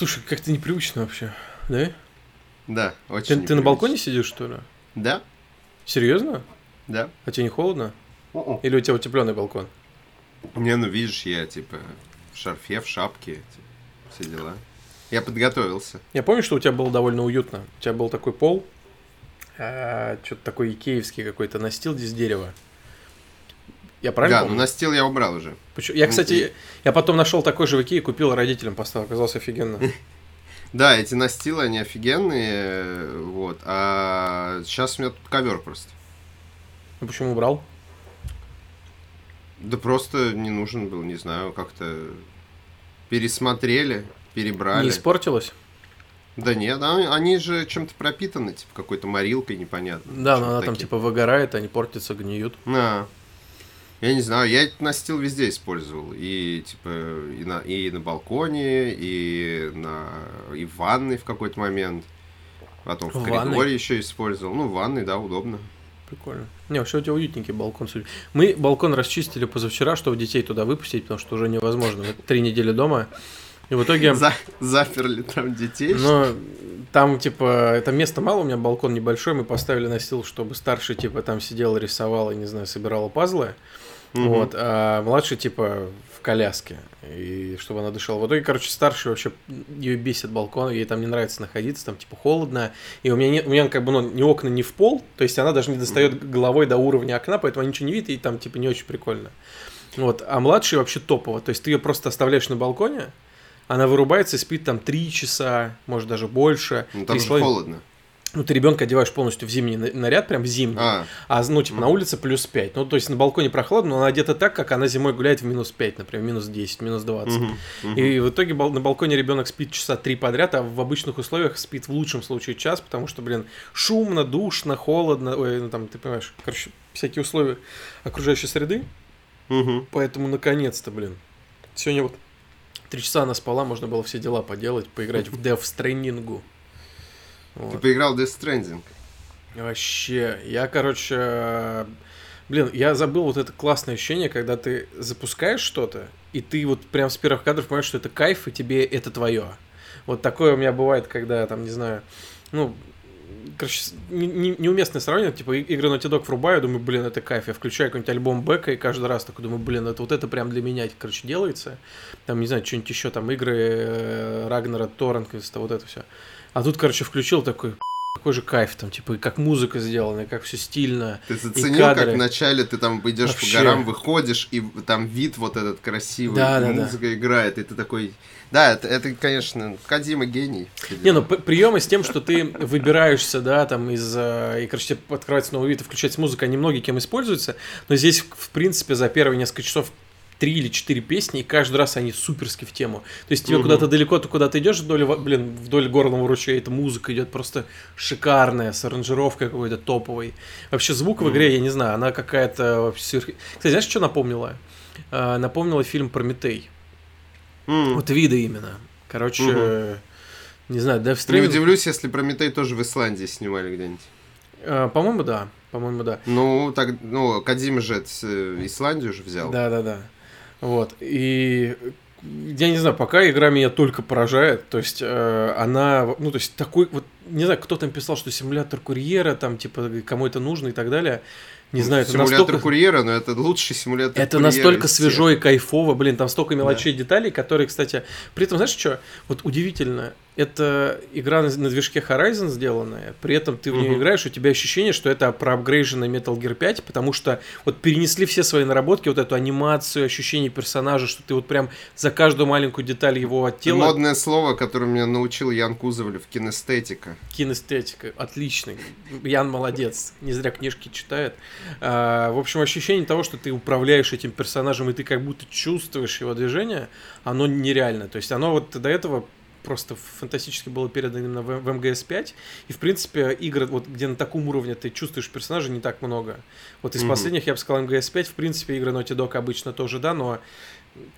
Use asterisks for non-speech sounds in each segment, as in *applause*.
Слушай, как-то непривычно вообще, да? Да, очень Ты, ты на балконе сидишь, что ли? Да, Серьезно? да. А тебе не холодно? У-у. Или у тебя утепленный балкон? Не, ну видишь, я типа в шарфе, в шапке, типа, все дела. Я подготовился. Я помню, что у тебя было довольно уютно. У тебя был такой пол, что-то такой икеевский какой-то настил из дерева. Я правильно да, помню? настил я убрал уже. Почему- Я, ну, кстати, и- я потом нашел такой же в Икее, купил родителям, поставил, оказался офигенно. *laughs* Да, эти настилы, они офигенные, вот. А сейчас у меня тут ковер просто. Ну почему убрал? Да просто не нужен был, не знаю, как-то пересмотрели, перебрали. Не испортилось? Да нет, а- они же чем-то пропитаны, типа какой-то морилкой непонятно. Да, но она там такие. типа выгорает, они портятся, гниют. На. Я не знаю, я настил везде использовал. И типа и на, и на балконе, и на и в ванной в какой-то момент. Потом в, В коридоре ванной? еще использовал. Ну, в ванной, да, удобно. Прикольно. Не, вообще у тебя уютненький балкон. Мы балкон расчистили позавчера, чтобы детей туда выпустить, потому что уже невозможно. Мы три недели дома. И в итоге... За- заперли там детей. Ну, там, типа, там места мало, у меня балкон небольшой, мы поставили настил, чтобы старший, типа, там сидел, рисовал и, не знаю, собирал пазлы. Мгм. Вот, а младший, типа, в коляске, и чтобы она дышала. В итоге, короче, старший вообще, ее бесит балкон, ей там не нравится находиться, там, типа, холодно, и у меня, нет, у меня как бы, ну, ни окна, ни в пол, то есть она даже не достает головой до уровня окна, поэтому она ничего не видит, и там, типа, не очень прикольно. Вот, а младший вообще топово, то есть ты ее просто оставляешь на балконе, она вырубается и спит там 3 часа, может даже больше. Ну, там же холодно. Ну, ты ребенка одеваешь полностью в зимний на- наряд, прям в зимний. А, А, ну, типа, на улице плюс 5. Ну, то есть на балконе прохладно, но она одета так, как она зимой гуляет в минус 5, например, минус 10, минус 20. мгм, мгм. И в итоге на балконе ребенок спит часа три подряд, а в обычных условиях спит в лучшем случае час, потому что, блин, шумно, душно, холодно, ой, ну там, ты понимаешь, короче, всякие условия окружающей среды. Мгм. Поэтому, наконец-то, блин, сегодня вот три часа она спала, можно было все дела поделать, поиграть в Death Stranding. Ты Вот. поиграл в Death Stranding. Вообще, я, короче, блин, я забыл вот это классное ощущение, когда ты запускаешь что-то, и ты вот прям с первых кадров понимаешь, что это кайф, и тебе это твое. Вот такое у меня бывает, когда, там, не знаю, ну, короче, с- не- не- неуместное сравнение, типа, игры Naughty Dog врубаю, думаю, блин, это кайф, я включаю какой-нибудь альбом Бека, и каждый раз такой думаю, блин, это вот это прям для меня, короче, делается. Там, не знаю, что-нибудь еще, там, игры э, Рагнера, Торренквиста, вот это все. А тут, короче, включил такой, какой же кайф там, типа, и как музыка сделана, и как все стильно. Ты заценил, как вначале ты там идешь Вообще. по горам, выходишь, и там вид вот этот красивый, Да, и да, да. музыка играет, и ты такой... Да, это, это конечно, Кадима гений. Не, ну приемы с тем, что ты выбираешься, да, там из э, и, короче, тебе открывается новый вид и включается музыка, они многие кем используются, но здесь, в принципе, за первые несколько часов три или четыре песни, и каждый раз они суперски в тему. То есть тебе Мгм. куда-то далеко, ты куда-то идешь вдоль, блин, вдоль горного ручья, эта музыка идет просто шикарная, с аранжировкой какой-то топовой. Вообще звук в игре, я не знаю, она какая-то. Кстати, знаешь, что напомнила? Э, напомнила фильм «Прометей». М. Вот виды именно. Короче, Мгм. не знаю, Death Не Stranding... удивлюсь, если Прометей тоже в Исландии снимали где-нибудь. Э, По-моему, да. По-моему, да. Ну, так, ну, Кадима же э, Исландию же взял. Да, да, да. Вот. И я не знаю, пока игра меня только поражает. То есть э, она, ну, то есть такой вот, не знаю, кто там писал, что симулятор курьера, там, типа, кому это нужно и так далее. Не знаю, это симулятор настолько... курьера, но это лучший симулятор Это курьера настолько свежо и кайфово, блин, там столько мелочей, деталей, которые, кстати, при этом, знаешь что, вот удивительно, это игра на, на движке Horizon сделанная, при этом ты в нее Мгм. играешь, у тебя ощущение, что это проапгрейженный Metal Gear 5, потому что вот перенесли все свои наработки, вот эту анимацию, ощущение персонажа, что ты вот прям за каждую маленькую деталь его от тела, Модное слово, которое меня научил Ян Кузовлев, кинестетика. кинестетика, отличный, Ян молодец, не зря книжки читает. А, в общем, ощущение того, что ты управляешь этим персонажем, и ты как будто чувствуешь его движение, оно нереально. То есть оно вот до этого просто фантастически было передано именно в, в МГС-5. И, в принципе, игры, вот, где на таком уровне ты чувствуешь персонажа, не так много. Вот из Мгм. последних, я бы сказал, МГС-5, в принципе, игры Naughty Dog обычно тоже, да, но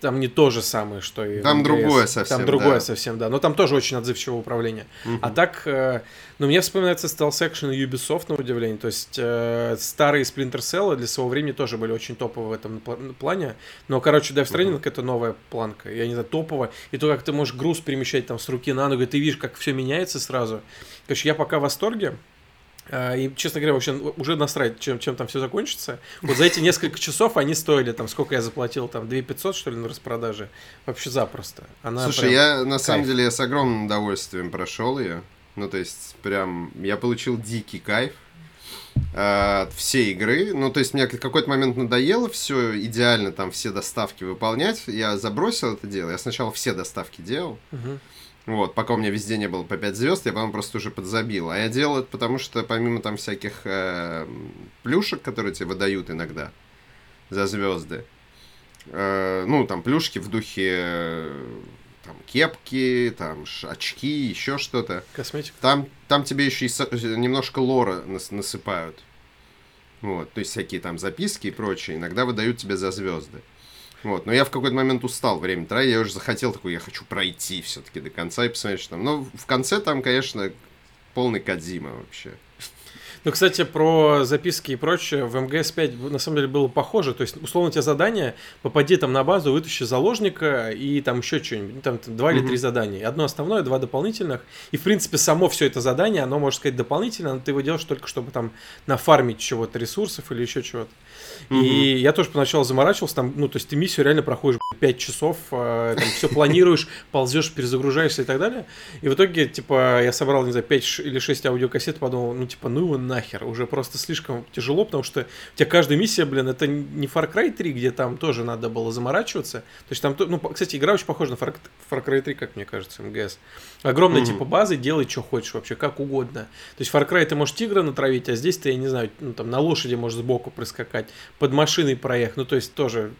там не то же самое, что и Там другое совсем, Там другое да. совсем, да. Но там тоже очень отзывчивое управление. А так, э, ну, мне вспоминается Stealth Action и Ubisoft, на удивление. То есть, э, старые Splinter Cell для своего времени тоже были очень топовые в этом пла- плане. Но, короче, Death Stranding это новая планка. Я не знаю, топовая. И то, как ты можешь груз перемещать там с руки на ногу, и ты видишь, как все меняется сразу. Короче, я пока в восторге. А, И, честно говоря, вообще уже насрать, чем, чем там все закончится. Вот за эти несколько часов они стоили, там, сколько я заплатил, там, 2 500, что ли, на распродаже. Вообще запросто. Она Слушай, прям я на кайф. самом деле с огромным удовольствием прошел ее. Ну, то есть, прям, я получил дикий кайф э, от всей игры. Ну, то есть, мне какой-то момент надоело все идеально там все доставки выполнять. Я забросил это дело. Я сначала все доставки делал. Мгм. Вот, пока у меня везде не было по 5 звезд, я потом просто уже подзабил. А я делал это потому, что помимо там всяких э, плюшек, которые тебе выдают иногда за звезды, э, ну, там плюшки в духе э, там кепки, там очки, еще что-то. Косметика. Там, там тебе еще и со- немножко лора нас- насыпают. Вот, то есть всякие там записки и прочее, иногда выдают тебе за звезды. Вот, но я в какой-то момент устал время тратить, я уже захотел такой, я хочу пройти все-таки до конца и посмотреть, что там. Но в конце там, конечно, полный Кадзима вообще. Ну, кстати, про записки и прочее, в МГС-5 на самом деле было похоже. То есть, условно, тебе задание, попади там на базу, вытащи заложника и там еще что-нибудь. Ну, Там два или три задания. Одно основное, два дополнительных. И, в принципе, само все это задание, оно, можно сказать, дополнительное, но ты его делаешь только, чтобы там нафармить чего-то, ресурсов или еще чего-то. И я тоже поначалу заморачивался, там, ну, то есть ты миссию реально проходишь 5 часов, э, там все планируешь, ползешь, перезагружаешься и так далее. И в итоге, типа, я собрал, не знаю, 5 или 6 аудиокассет, подумал, ну, типа, ну его нахер, уже просто слишком тяжело, потому что у тебя каждая миссия, блин, это не Far Cry 3, где там тоже надо было заморачиваться. То есть там, ну, кстати, игра очень похожа на Far, Far Cry 3, как мне кажется, МГС. Огромная, типа, база, делай, что хочешь вообще, как угодно. То есть Far Cry ты можешь тигра натравить, а здесь ты, я не знаю, ну, там, на лошади можешь сбоку проскакать, под машиной проехать, ну, то есть тоже...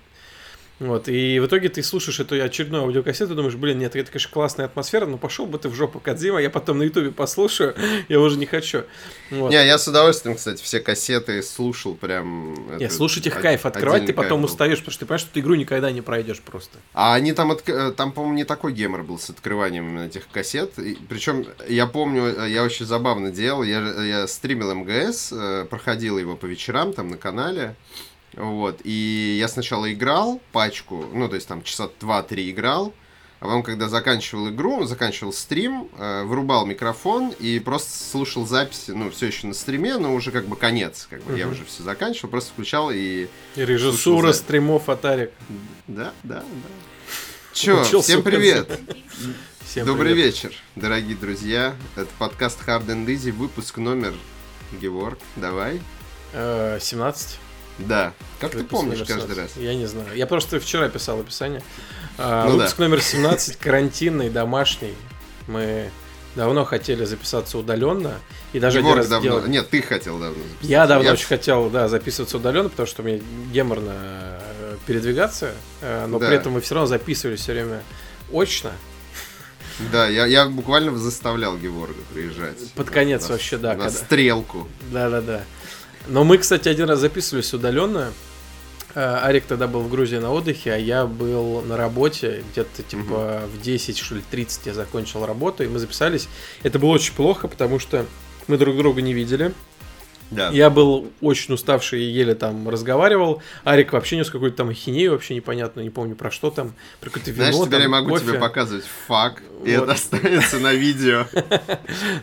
Вот, и в итоге ты слушаешь эту очередную аудиокассету думаешь, блин, нет, это, конечно, классная атмосфера, но пошел бы ты в жопу Кадзима, я потом на ютубе послушаю, *laughs* я уже не хочу. Вот. Не, я с удовольствием, кстати, все кассеты слушал прям. Не, слушать их от- кайф, открывать ты потом кайф устаешь, потому что ты понимаешь, что ты игру никогда не пройдешь просто. А они там, отк- э, там, по-моему, не такой гемор был с открыванием этих кассет. Причем, я помню, э, я очень забавно делал. Я, я стримил МГС, э, проходил его по вечерам там на канале. Вот. И я сначала играл пачку, ну, то есть там часа 2-3 играл. А потом, когда заканчивал игру, заканчивал стрим, э, вырубал микрофон и просто слушал записи, ну, все еще на стриме, но уже как бы конец. Как бы я Мгм. уже все заканчивал, просто включал и И режиссура стримов Атарик. да, да, да. *laughs* Учился всем привет! Всем Добрый привет. вечер, дорогие друзья. Это подкаст Hard and Easy, выпуск номер... Геворг, давай. Э, 17. Да. Как ты Выпуск помнишь номер каждый 17. раз? Я не знаю. Я просто вчера писал описание. А, Ну выпуск номер 17, карантинный, домашний. Мы давно хотели записаться удаленно. И даже один Геворг раз давно... делали. Нет, ты хотел давно записаться. Я давно очень хотел, да, записываться удаленно, потому что мне геморно э, передвигаться, э, но Да. при этом мы все равно записывали все время очно. Да, я, я буквально заставлял Геворга приезжать. Под конец На- вообще, да, На когда- стрелку. Да-да-да. Но мы, кстати, один раз записывались удаленно. Э, Арик тогда был в Грузии на отдыхе, а я был на работе, где-то типа в 10, что ли, 30 я закончил работу, и мы записались. Это было очень плохо, потому что мы друг друга не видели. Да. Я был очень уставший и еле там разговаривал. Арик вообще нес какую-то там ахинею, вообще непонятно, не помню про что там. Про какое-то вино, Знаешь, теперь там, я могу кофе. тебе показывать факт, и Вот. это останется на видео. *laughs*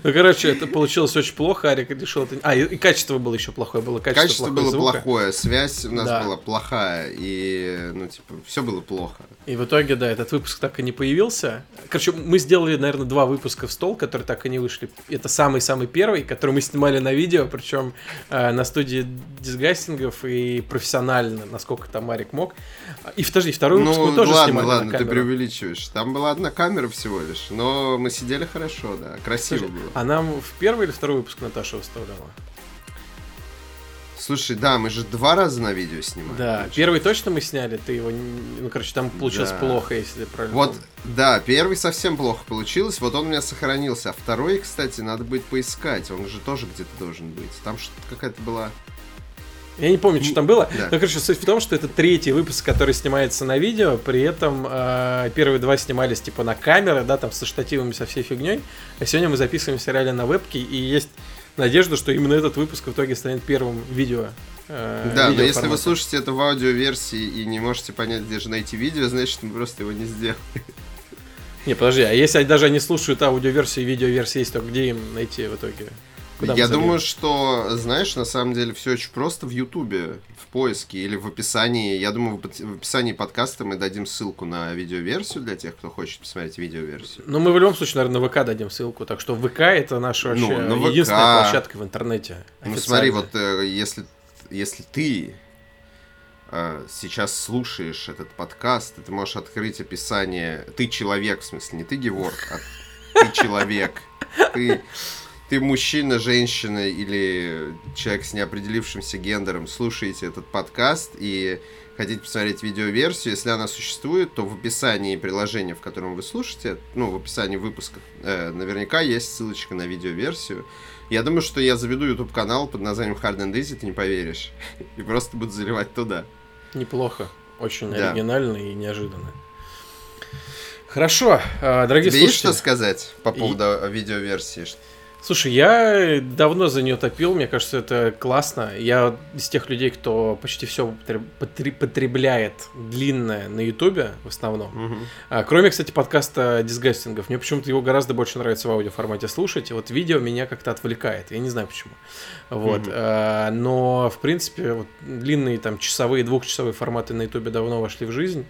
Ну, короче, это получилось очень плохо. Арик решил это... А, и, и качество было еще плохое. Было качество, было плохое, связь у нас была плохая, и, ну, типа, все было плохо. И в итоге, да, этот выпуск так и не появился. Короче, мы сделали, наверное, два выпуска в стол, которые так и не вышли. Это самый-самый первый, который мы снимали на видео, причем на студии дисгастингов и профессионально, насколько там Марик мог. И подожди, второй выпуск Ну, мы тоже ладно, снимали ладно, ты преувеличиваешь. Там была одна камера всего лишь, но мы сидели хорошо, да, красиво Слушай, было. а нам в первый или второй выпуск Наташа выставляла? Слушай, да, мы же два раза на видео снимали. Да, получается. первый точно мы сняли, ты его, ну, короче, там получилось Да. плохо, если правильно Вот, да, первый совсем плохо получилось, вот он у меня сохранился, а второй, кстати, надо будет поискать, он же тоже где-то должен быть. Там что-то какая-то была Я не помню, что там было. Да. Но, короче, суть в том, что это третий выпуск, который снимается на видео. При этом э, первые два снимались типа на камеры, да, там со штативами, со всей фигней. А сегодня мы записываемся реально на вебке. И есть надежда, что именно этот выпуск в итоге станет первым видео. э, Да, но видео если вы слушаете это в аудиоверсии и не можете понять, где же найти видео, значит, мы просто его не сделали. Не, подожди, а если даже они слушают аудиоверсию и видеоверсию, есть, то где им найти в итоге? Куда Я думаю, что, знаешь, на самом деле все очень просто в Ютубе, в поиске или в описании. Я думаю, в опи- в описании подкаста мы дадим ссылку на видеоверсию для тех, кто хочет посмотреть видеоверсию. Ну, мы в любом случае, наверное, на ВК дадим ссылку. Так что ВК это наша Ну, вообще на ВК. единственная площадка в интернете. Ну смотри, вот э, если, если ты э, сейчас слушаешь этот подкаст, ты можешь открыть описание. Ты человек, в смысле, не ты Геворг, а ты человек. Ты, ты мужчина, женщина или человек с неопределившимся гендером, слушаете этот подкаст и хотите посмотреть видеоверсию, если она существует, то в описании приложения, в котором вы слушаете, ну, в описании выпуска, э, наверняка есть ссылочка на видеоверсию. Я думаю, что я заведу YouTube канал под названием Hard and Easy, ты не поверишь. *laughs* И просто буду заливать туда. Неплохо. Очень Да. оригинально и неожиданно. Хорошо, э, дорогие Тебе есть что слушатели. сказать по И- поводу э, видеоверсии? Слушай, я давно за нее топил, мне кажется, это классно. Я из тех людей, кто почти все потребляет длинное на Ютубе в основном. Мгм. А, кроме, кстати, подкаста дисгастингов. Мне почему-то его гораздо больше нравится в аудиоформате слушать. И вот видео меня как-то отвлекает. Я не знаю почему. Вот. Мгм. а, но, в принципе, вот, длинные там часовые, двухчасовые форматы на Ютубе давно вошли в жизнь.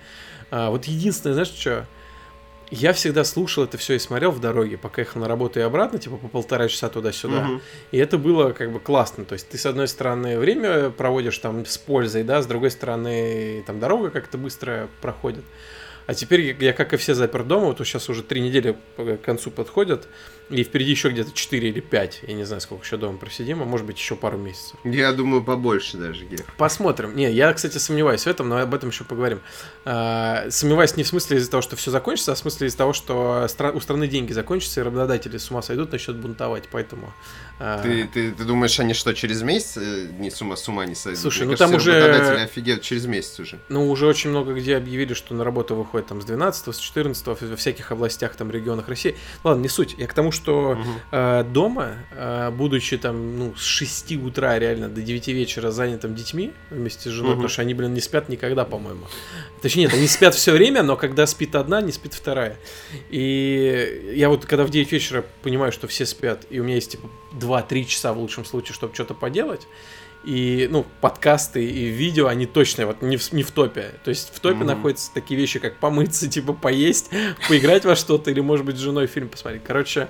А, вот единственное, знаешь, что? Я всегда слушал это все и смотрел в дороге, пока ехал на работу и обратно, типа по полтора часа туда-сюда. Мгм. И это было как бы классно. То есть ты, с одной стороны, время проводишь там с пользой, да, с другой стороны, там дорога как-то быстро проходит. А теперь я, как и все, запер дома. Вот сейчас уже три недели к концу подходят. И впереди еще где-то 4 или 5. Я не знаю, сколько еще дома просидим, а может быть еще пару месяцев. Я думаю, побольше даже, Гех. Посмотрим. Не, я, кстати, сомневаюсь в этом, но об этом еще поговорим. А, сомневаюсь не в смысле из-за того, что все закончится, а в смысле из-за того, что у страны деньги закончатся, и работодатели с ума сойдут, начнут бунтовать. Поэтому... а, Ты, ты, ты думаешь, они что, через месяц э, не с ума, с ума не сойдут? Слушай, Мне ну кажется, там уже- работодатели офигеют через месяц уже. Ну, уже очень много где объявили, что на работу выходит там с 12 с 14 во всяких областях, там, регионах России. Ладно, не суть. Я к тому, что Мгм. э, дома, э, будучи там, ну, с 6 утра реально до 9 вечера занятым детьми вместе с женой, Мгм. потому что они, блин, не спят никогда, по-моему. Точнее, нет, они спят все время, но когда спит одна, не спит вторая. И я вот, когда в 9 вечера понимаю, что все спят, и у меня есть, типа, 2-3 часа в лучшем случае, чтобы что-то поделать, и, ну, подкасты и видео, они точно вот не в, не в топе. То есть в топе Мгм. находятся такие вещи, как помыться, *laughs* типа поесть, поиграть во что-то, или, может быть, с женой фильм посмотреть. Короче,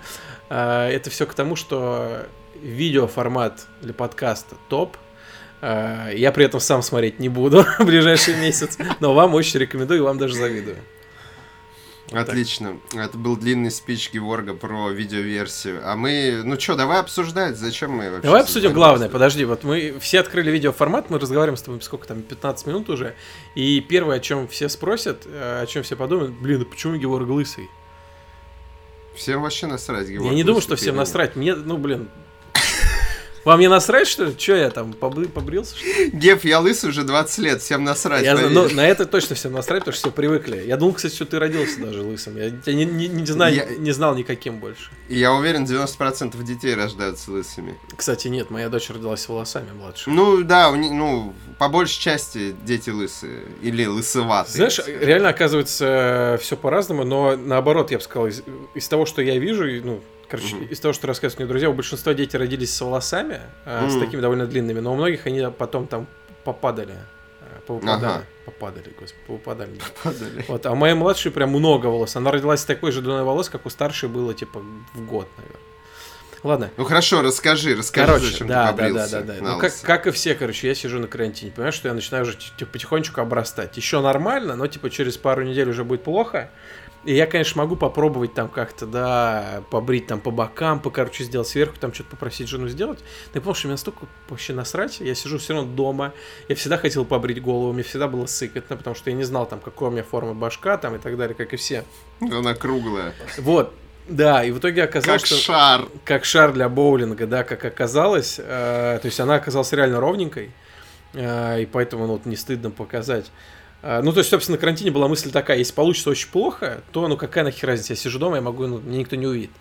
э, это все к тому, что видеоформат для подкаста топ. Э, Я при этом сам смотреть не буду *laughs* в ближайший месяц, но вам очень рекомендую и вам даже завидую. Вот так. Отлично. Это был длинный спич Геворга про видеоверсию. А мы, ну что, давай обсуждать, зачем мы вообще... Давай обсудим главное. Подожди, вот мы все открыли видеоформат, мы разговариваем с тобой сколько там, 15 минут уже. И первое, о чем все спросят, э, о чем все подумают, блин, а почему Георг лысый? Всем вообще насрать, Геворг. Я не думаю, что всем насрать. Мне, ну, блин. Вам не насрать, что ли? Че я там, побы- побрился? что ли? Геф, я лысый уже 20 лет, всем насрать. Я, поверь. ну, на это точно всем насрать, потому что все привыкли. Я думал, кстати, что ты родился даже лысым. Я тебя не, не- не знаю, Я- не знал никаким больше. И я уверен, 90% детей рождаются лысыми. Кстати, нет, моя дочь родилась волосами младше. Ну да, у них, ну, по большей части дети лысые. Или лысоватые. Знаешь, реально оказывается все по-разному, но наоборот, я бы сказал, из, из того, что я вижу, ну, короче, Мгм. из того, что рассказывают мне друзья, у большинства дети родились с волосами, а, с такими довольно длинными, но у многих они потом там попадали. а, Повыпадали. Ага. Попадали, господи, повыпадали. да. Падали. Вот, а моей младшей прям много волос. Она родилась с такой же длиной волос, как у старшей было, типа, в год, наверное. Ладно. Ну хорошо, расскажи, расскажи, Короче, зачем да, ты да, да, побрился. да, да. на Ну, как, как и все, короче, я сижу на карантине. Понимаешь, что я начинаю уже типа, потихонечку обрастать. Еще нормально, но типа через пару недель уже будет плохо. И я, конечно, могу попробовать там как-то, да, побрить там по бокам, по, короче, сделать сверху, там что-то попросить жену сделать. Но понял, что мне настолько вообще насрать. Я сижу все равно дома. Я всегда хотел побрить голову, мне всегда было сыкотно, потому что я не знал там, какой у меня форма башка там и так далее, как и все. Она круглая. Вот. Да, и в итоге оказалось, Как что шар. как шар для боулинга, да, как оказалось. э, то есть она оказалась реально ровненькой. и поэтому ну, вот не стыдно показать. А, ну, то есть, собственно, на карантине была мысль такая, если получится очень плохо, то, ну, какая нахер разница, я сижу дома, я могу, ну, мне никто не увидит,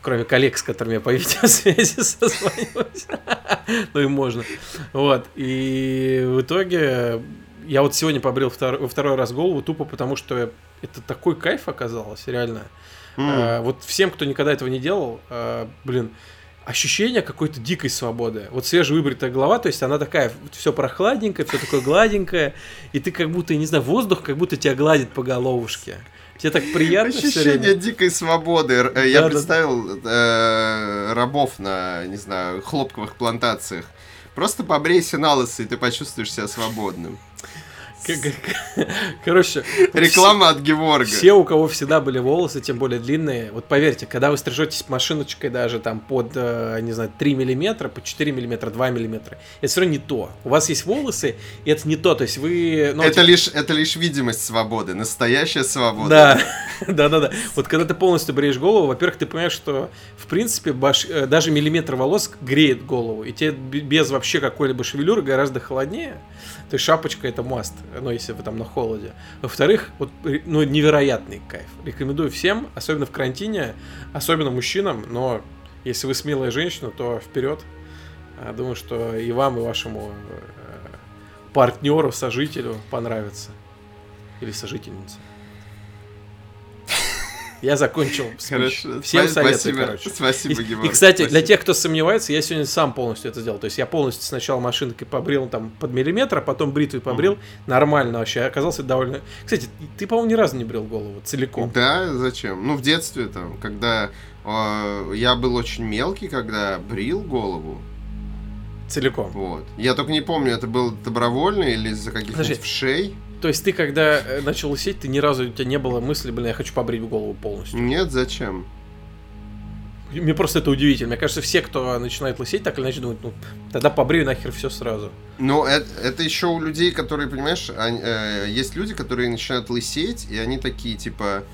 кроме коллег, с которыми я по *laughs* видеосвязи созваниваюсь, *laughs* ну, и можно, вот, и в итоге я вот сегодня побрил втор- во второй раз голову тупо потому, что это такой кайф оказалось, реально, mm. вот всем, кто никогда этого не делал, а, блин, ощущение какой-то дикой свободы. Вот свежевыбритая голова, то есть она такая, все прохладненькое, все такое гладенькое, и ты как будто, не знаю, воздух как будто тебя гладит по головушке. Тебе так приятно Ощущение дикой свободы. Э, я да, представил да. Э, рабов на, не знаю, хлопковых плантациях. Просто побрейся на лысо, и ты почувствуешь себя свободным. Короче. Реклама от Геворга. Все, у кого всегда были волосы, тем более длинные, вот поверьте, когда вы стрижетесь машиночкой даже там под, э, не знаю, 3 миллиметра, под 4 миллиметра, 2 миллиметра, это все равно не то. У вас есть волосы, и это не то, то есть вы... Ну, это, типа... лишь, это лишь видимость свободы, настоящая свобода. Да, да, да, да. Вот когда ты полностью бреешь голову, во-первых, ты понимаешь, что, в принципе, баш... Э, даже миллиметр волос греет голову, и тебе без вообще какой-либо шевелюры гораздо холоднее. То есть шапочка это маст, ну, если вы там на холоде. Во-вторых, вот, ну, невероятный кайф. Рекомендую всем, особенно в карантине, особенно мужчинам, но если вы смелая женщина, то вперед. А, думаю, что и вам, и вашему э, партнеру, сожителю понравится. Или сожительнице. Я закончил Хорошо. Всем советую, спасибо, короче. Спасибо, и, и, кстати, спасибо. для тех, кто сомневается, я сегодня сам полностью это сделал. То есть я полностью сначала машинкой побрил там под миллиметр, а потом бритвой побрил. Mm. Нормально вообще. Оказался довольно... Кстати, ты, по-моему, ни разу не брил голову целиком. Да, зачем? Ну, в детстве там, когда э, я был очень мелкий, когда брил голову, Целиком. Вот. Я только не помню, это было добровольно или из-за каких-нибудь вшей. То есть ты, когда э, начал лысеть, ты ни разу у тебя не было мысли, блин, я хочу побрить голову полностью? Нет, зачем? Мне просто это удивительно. Мне кажется, все, кто начинает лысеть, так или иначе думают, ну, тогда побрию нахер все сразу. Ну, это, это еще у людей, которые, понимаешь, они, э, есть люди, которые начинают лысеть, и они такие, типа,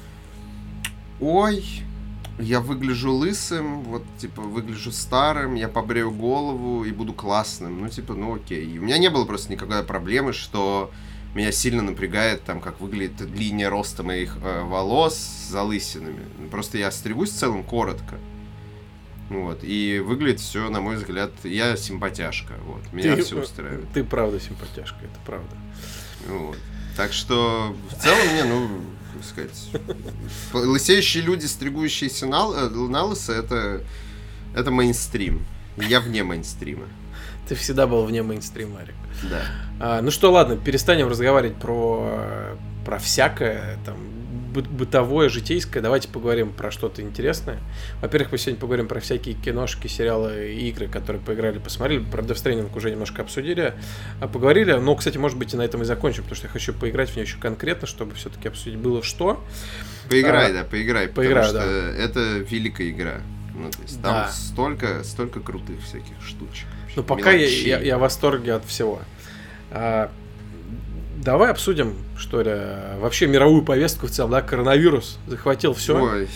ой, я выгляжу лысым, вот, типа, выгляжу старым, я побрею голову и буду классным. Ну, типа, ну окей. И у меня не было просто никакой проблемы, что меня сильно напрягает, там, как выглядит линия роста моих э, волос с залысинами. Просто я стригусь в целом коротко. Вот. И выглядит все, на мой взгляд, я симпатяшка. Вот. Меня ты, все устраивает. Ты правда симпатяшка, это правда. Вот. Так что в целом мне, ну, сказать, лысеющие люди, стригующиеся на, э, на лысо, это, это мейнстрим. Я вне мейнстрима. Ты всегда был вне мейнстрима, Арик. Да. А, ну что, ладно, перестанем разговаривать про, про всякое, там, бытовое, житейское. Давайте поговорим про что-то интересное. Во-первых, мы сегодня поговорим про всякие киношки, сериалы и игры, которые поиграли, посмотрели. Про Stranding уже немножко обсудили. А поговорили. Но, кстати, может быть, и на этом и закончим, потому что я хочу поиграть в нее еще конкретно, чтобы все-таки обсудить было что. Поиграй, а, да, поиграй. Поиграй, потому что да. это великая игра. Ну, то есть там да. столько, столько крутых всяких штучек. Ну, пока я, я, я в восторге от всего. А, давай обсудим, что ли, вообще мировую повестку в целом, да, коронавирус захватил все. Ой.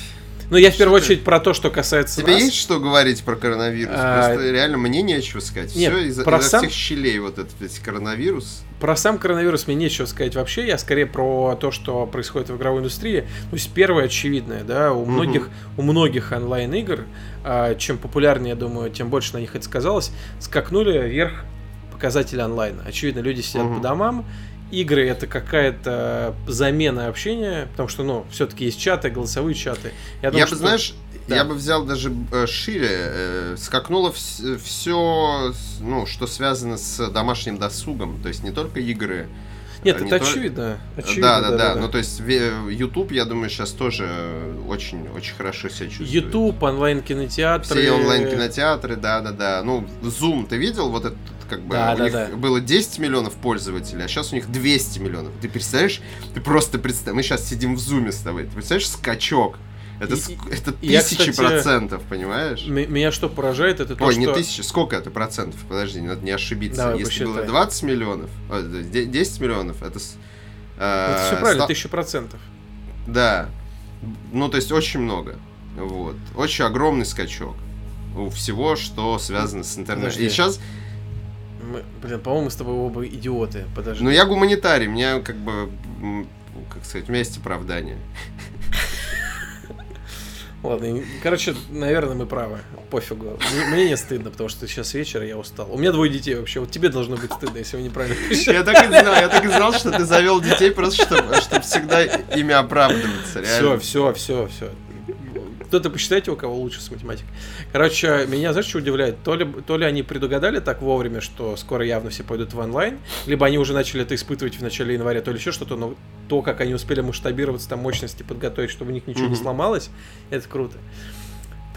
Ну, я в первую очередь про то, что касается Тебе нас. есть что говорить про коронавирус? А, Просто реально мне нечего сказать. Нет, Все из-за из сам... всех щелей вот этот весь коронавирус. Про сам коронавирус мне нечего сказать вообще. Я скорее про то, что происходит в игровой индустрии. То есть первое очевидное, да, у многих, угу. у многих онлайн-игр, а, чем популярнее, я думаю, тем больше на них это сказалось, скакнули вверх показатели онлайна. Очевидно, люди сидят угу. по домам, игры это какая-то замена общения, потому что, ну, все-таки есть чаты, голосовые чаты. Я, думаю, я бы, знаешь, да. я бы взял даже э, шире, э, скакнуло все, ну, что связано с домашним досугом, то есть не только игры, нет, это очевидно. очевидно. Да, да, да, да. Ну, то есть YouTube, я думаю, сейчас тоже очень, очень хорошо себя чувствует. YouTube, онлайн-кинотеатры. Все онлайн-кинотеатры, да, да, да. Ну, Zoom, ты видел вот этот как бы да, у да, них да. было 10 миллионов пользователей, а сейчас у них 200 миллионов. Ты представляешь? Ты просто представь, мы сейчас сидим в зуме с тобой. Ты представляешь скачок? Это, и, это тысячи я, кстати, процентов, понимаешь? Меня что поражает, это то, Ой, что... не тысячи, сколько это процентов? Подожди, надо не ошибиться. Давай Если посчитай. было 20 миллионов, 10 миллионов, это... Э, это все правильно, 100... тысяча процентов. Да. Ну, то есть очень много. Вот. Очень огромный скачок у всего, что связано с интернетом. И сейчас Мы, блин, по-моему, мы с тобой оба идиоты. Подожди. Ну, я гуманитарий, меня как бы, как сказать, у меня есть оправдание. Ладно, короче, наверное, мы правы. Пофигу. Мне не стыдно, потому что сейчас вечер, я устал. У меня двое детей вообще. Вот тебе должно быть стыдно, если вы неправильно *laughs* Я так и знал, я так и знал, что ты завел детей просто, чтобы, чтобы всегда ими оправдываться. Все, все, все, все. Кто-то посчитайте, у кого лучше с математикой. Короче, меня, знаешь, что удивляет? То ли, то ли они предугадали так вовремя, что скоро явно все пойдут в онлайн, либо они уже начали это испытывать в начале января, то ли еще что-то, но то, как они успели масштабироваться, там мощности подготовить, чтобы у них ничего mm-hmm. не сломалось, это круто.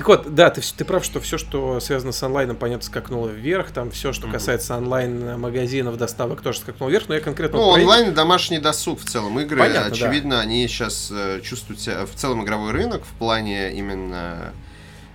Так вот, да, ты, ты прав, что все, что связано с онлайном, понятно, скакнуло вверх. Там все, что касается онлайн-магазинов, доставок, тоже скакнуло вверх. Но я конкретно... Ну, онлайн и домашний досуг в целом. Игры, понятно, очевидно, да. они сейчас э, чувствуют себя... В целом игровой рынок в плане именно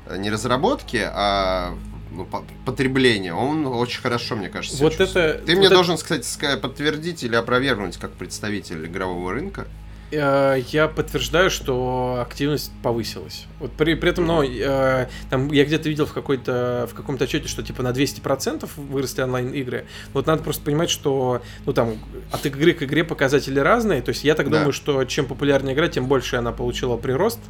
э, не разработки, а ну, потребления, он очень хорошо, мне кажется. Вот это, Ты вот мне это... должен, кстати, подтвердить или опровергнуть как представитель игрового рынка. Э, я подтверждаю, что активность повысилась. Вот при, при этом, но э, там я где-то видел в какой-то в каком-то отчете, что типа на 200% выросли онлайн-игры. Вот надо просто понимать, что ну там от игры к игре показатели разные. То есть я так да. думаю, что чем популярнее игра, тем больше она получила прирост.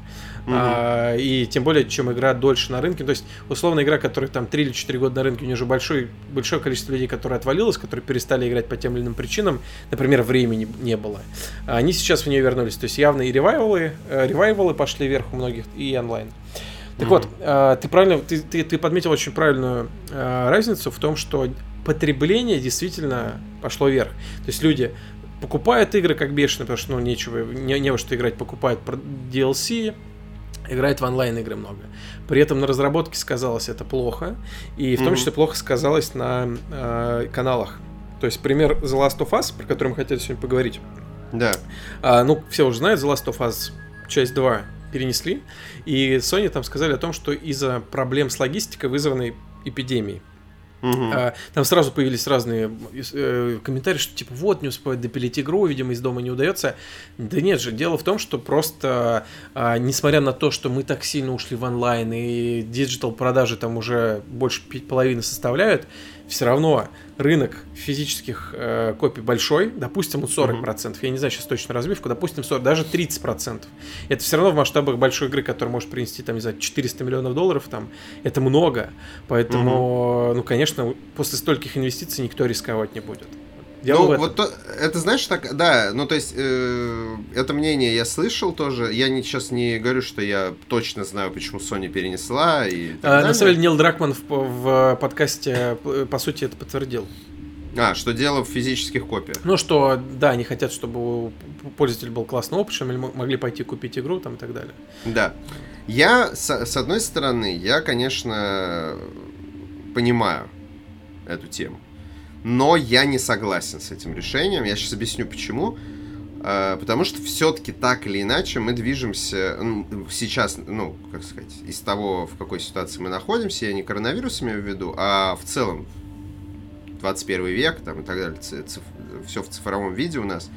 Угу. А, и тем более, чем игра дольше на рынке. То есть, условно, игра, которая там 3 или 4 года на рынке, у нее уже большой, большое количество людей, которые отвалилось, которые перестали играть по тем или иным причинам, например, времени не было. Они сейчас в нее вернулись. То есть явно и ревайвалы, э, ревайвалы пошли вверх у многих, и онлайн. Так mm-hmm. вот, э, ты правильно, ты, ты, ты подметил очень правильную э, разницу в том, что потребление действительно пошло вверх. То есть люди покупают игры как бешеные, потому что ну нечего, не, не во что играть, покупают DLC, играет в онлайн игры много. При этом на разработке сказалось это плохо, и в том числе плохо сказалось на э, каналах. То есть пример The Last of Us, про который мы хотели сегодня поговорить. Да. А, ну, все уже знают, The Last of Us часть 2 перенесли, и Sony там сказали о том, что из-за проблем с логистикой, вызванной эпидемией, Угу. Там сразу появились разные э, комментарии, что типа вот не успевает допилить игру, видимо из дома не удается. Да нет же, дело в том, что просто а, несмотря на то, что мы так сильно ушли в онлайн и digital продажи там уже больше половины составляют, все равно рынок физических э, копий большой, допустим, 40%, mm-hmm. я не знаю сейчас точно разбивку, допустим, 40, даже 30%. Это все равно в масштабах большой игры, которая может принести, там, не знаю, 400 миллионов долларов, там, это много. Поэтому, mm-hmm. ну, конечно, после стольких инвестиций никто рисковать не будет. Дело ну, вот то, это знаешь так, да, ну то есть э, это мнение я слышал тоже. Я не, сейчас не говорю, что я точно знаю, почему Sony перенесла и. А, на самом деле Нил Дракман в, в подкасте по сути это подтвердил. А, что дело в физических копиях. Ну, что, да, они хотят, чтобы у пользователя был классный опыт, или могли пойти купить игру там и так далее. Да. Я, с, с одной стороны, я, конечно, понимаю эту тему. Но я не согласен с этим решением. Я сейчас объясню почему. А, потому что все-таки так или иначе мы движемся ну, сейчас, ну, как сказать, из того, в какой ситуации мы находимся, я не коронавирус имею в виду, а в целом 21 век там, и так далее, циф, все в цифровом виде у нас.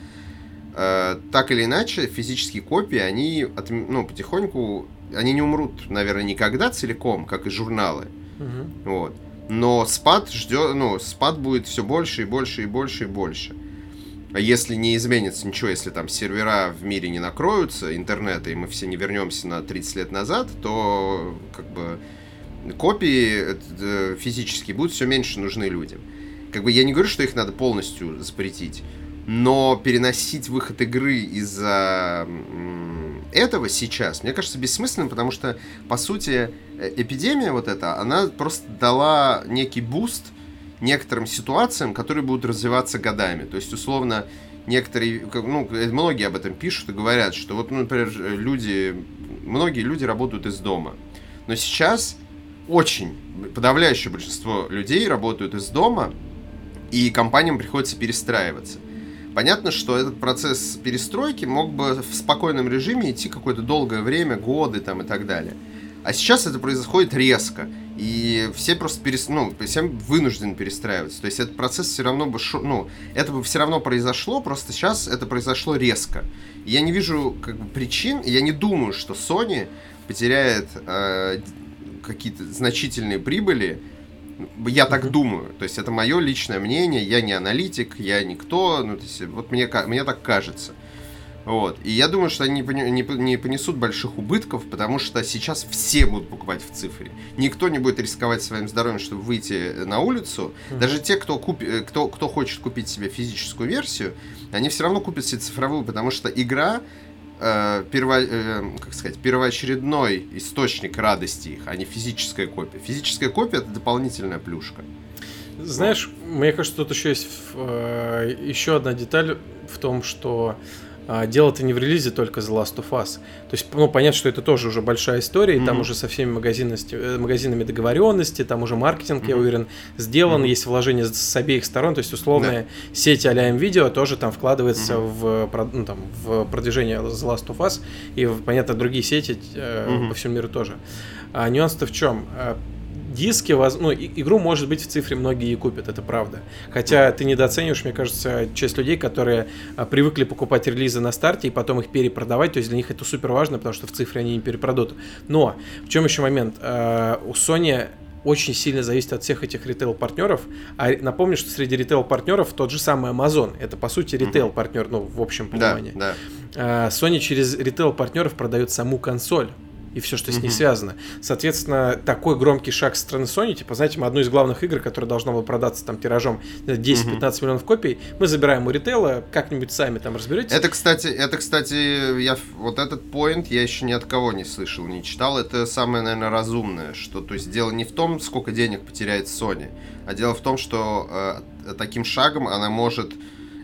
А, так или иначе, физические копии, они от, ну, потихоньку, они не умрут, наверное, никогда целиком, как и журналы. Угу. Вот но спад ждет, ну, спад будет все больше и больше и больше и больше. А если не изменится ничего, если там сервера в мире не накроются, интернета, и мы все не вернемся на 30 лет назад, то как бы копии э, физические будут все меньше нужны людям. Как бы я не говорю, что их надо полностью запретить, но переносить выход игры из-за этого сейчас, мне кажется, бессмысленным, потому что, по сути, э, эпидемия вот эта, она просто дала некий boost некоторым ситуациям, которые будут развиваться годами. То есть, условно, некоторые, ну, э, многие об этом пишут и говорят, что вот, ну, например, люди, многие люди работают из дома. Но сейчас очень подавляющее большинство людей работают из дома, и компаниям приходится перестраиваться. Понятно, что этот процесс перестройки мог бы в спокойном режиме идти какое-то долгое время, годы там и так далее. А сейчас это происходит резко. И все просто перес... ну, всем вынуждены перестраиваться. То есть этот процесс все равно бы шо... ну, это бы все равно произошло, просто сейчас это произошло резко. И я не вижу как бы, причин, я не думаю, что Sony потеряет э, какие-то значительные прибыли Я так думаю. То есть это мое личное мнение, я не аналитик, я никто. Ну, то есть, вот мне, мне так кажется. Вот. И я думаю, что они не, не, не понесут больших убытков, потому что сейчас все будут покупать в цифре. Никто не будет рисковать своим здоровьем, чтобы выйти на улицу. Mm-hmm. Даже те, кто, куп, э, кто, кто хочет купить себе физическую версию, они все равно купят себе цифровую, потому что игра э, перво, э, как сказать, первоочередной источник радости их, а не физическая копия. Физическая копия это дополнительная плюшка. Знаешь, мне кажется, тут еще есть э, еще одна деталь в том, что дело-то не в релизе только The Last of Us. То есть, ну, понятно, что это тоже уже большая история, mm-hmm. там уже со всеми э, магазинами договоренности, там уже маркетинг, mm-hmm. я уверен, сделан, mm-hmm. есть вложения с обеих сторон, то есть, условная yeah. сеть а-ля видео тоже там вкладывается mm-hmm. в, ну, там, в продвижение The Last of Us, и, понятно, другие сети э, mm-hmm. по всему миру тоже. А нюанс-то в чем? Диски, ну, игру, может быть, в цифре многие и купят, это правда. Хотя ты недооцениваешь, мне кажется, часть людей, которые а, привыкли покупать релизы на старте и потом их перепродавать, то есть для них это супер важно, потому что в цифре они не перепродадут. Но в чем еще момент? А, у Sony очень сильно зависит от всех этих ритейл-партнеров. А напомню, что среди ритейл-партнеров тот же самый Amazon. Это, по сути, ритейл-партнер, ну, в общем понимании. Да, да. Sony через ритейл-партнеров продает саму консоль и все, что с ней mm-hmm. связано. Соответственно, такой громкий шаг со стороны Sony, типа, знаете, мы одну из главных игр, которая должна была продаться там тиражом 10-15 mm-hmm. миллионов копий, мы забираем у ритейла, как-нибудь сами там разберетесь. Это, кстати, это, кстати, я вот этот поинт я еще ни от кого не слышал, не читал. Это самое, наверное, разумное, что, то есть, дело не в том, сколько денег потеряет Sony, а дело в том, что э, таким шагом она может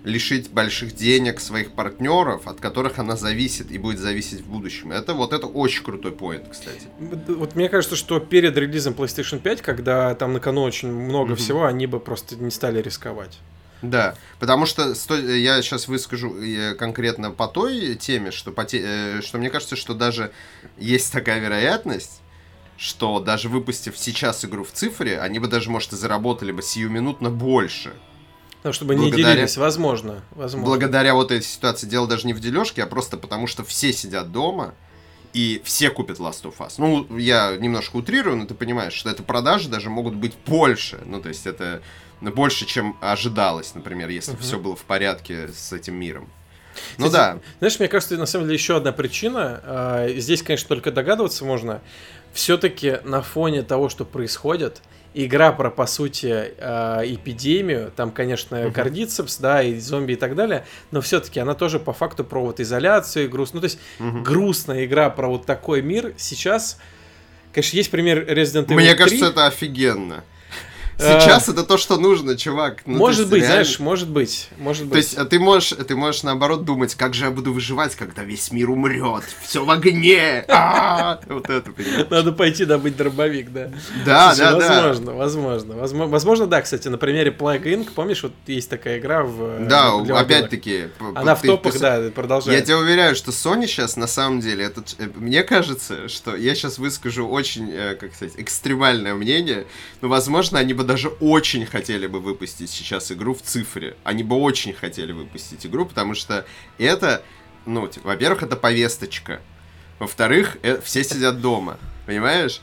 лишить больших денег своих партнеров, от которых она зависит и будет зависеть в будущем. Это вот это очень крутой поинт, кстати. Вот мне кажется, что перед релизом PlayStation 5, когда там на кону очень много mm-hmm. всего, они бы просто не стали рисковать. Да, потому что я сейчас выскажу э, конкретно по той теме, что, по те, э, что мне кажется, что даже есть такая вероятность, что даже выпустив сейчас игру в цифре, они бы даже, может, и заработали бы сиюминутно больше. Ну, чтобы благодаря, не делились, возможно, возможно. Благодаря вот этой ситуации, дело даже не в дележке, а просто потому, что все сидят дома, и все купят Last of Us. Ну, я немножко утрирую, но ты понимаешь, что это продажи даже могут быть больше. Ну, то есть это больше, чем ожидалось, например, если uh-huh. все было в порядке с этим миром. Ну Кстати, да. Знаешь, мне кажется, на самом деле еще одна причина. А, здесь, конечно, только догадываться можно. Все-таки на фоне того, что происходит, игра про, по сути, э, эпидемию, там, конечно, uh-huh. кардицепс, да, и зомби и так далее, но все-таки она тоже по факту про вот изоляцию, грустную, ну, то есть uh-huh. грустная игра про вот такой мир сейчас, конечно, есть пример Resident Evil Мне 3. кажется, это офигенно. Сейчас это то, что нужно, чувак. Ну, может быть, реально... знаешь, может быть, может быть. То есть а ты можешь, ты можешь наоборот думать, как же я буду выживать, когда весь мир умрет, все в огне. А, вот это, Надо пойти добыть дробовик, да. Да, да, да. Возможно, возможно. Возможно, да, кстати, на примере Plague Inc., помнишь, вот есть такая игра в... Да, опять-таки. Она в топах, да, продолжает. Я тебе уверяю, что Sony сейчас, на самом деле, это, э, мне кажется, что я сейчас выскажу очень, э, как сказать, экстремальное мнение, но, возможно, они бы даже очень хотели бы выпустить сейчас игру в цифре. Они бы очень хотели выпустить игру, потому что это, ну, типа, во-первых, это повесточка. Во-вторых, э, все сидят дома. Понимаешь?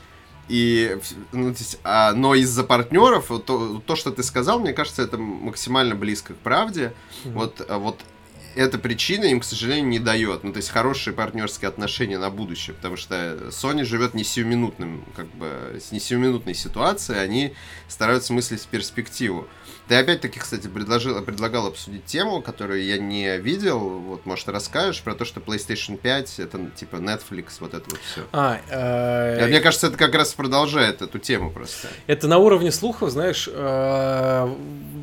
И, ну, здесь, а, но из-за партнеров, то, то, что ты сказал, мне кажется, это максимально близко к правде. Mm-hmm. Вот, а вот эта причина им, к сожалению, не дает. Ну, то есть хорошие партнерские отношения на будущее, потому что Sony живет не сиюминутным, как бы, с не сиюминутной ситуацией, они стараются мыслить в перспективу. Ты опять-таки, кстати, предложил, предлагал обсудить тему, которую я не видел. Вот, может, расскажешь про то, что PlayStation 5 это типа Netflix, вот это вот все. А, э... Мне кажется, это как раз продолжает эту тему просто. Это на уровне слухов, знаешь, э...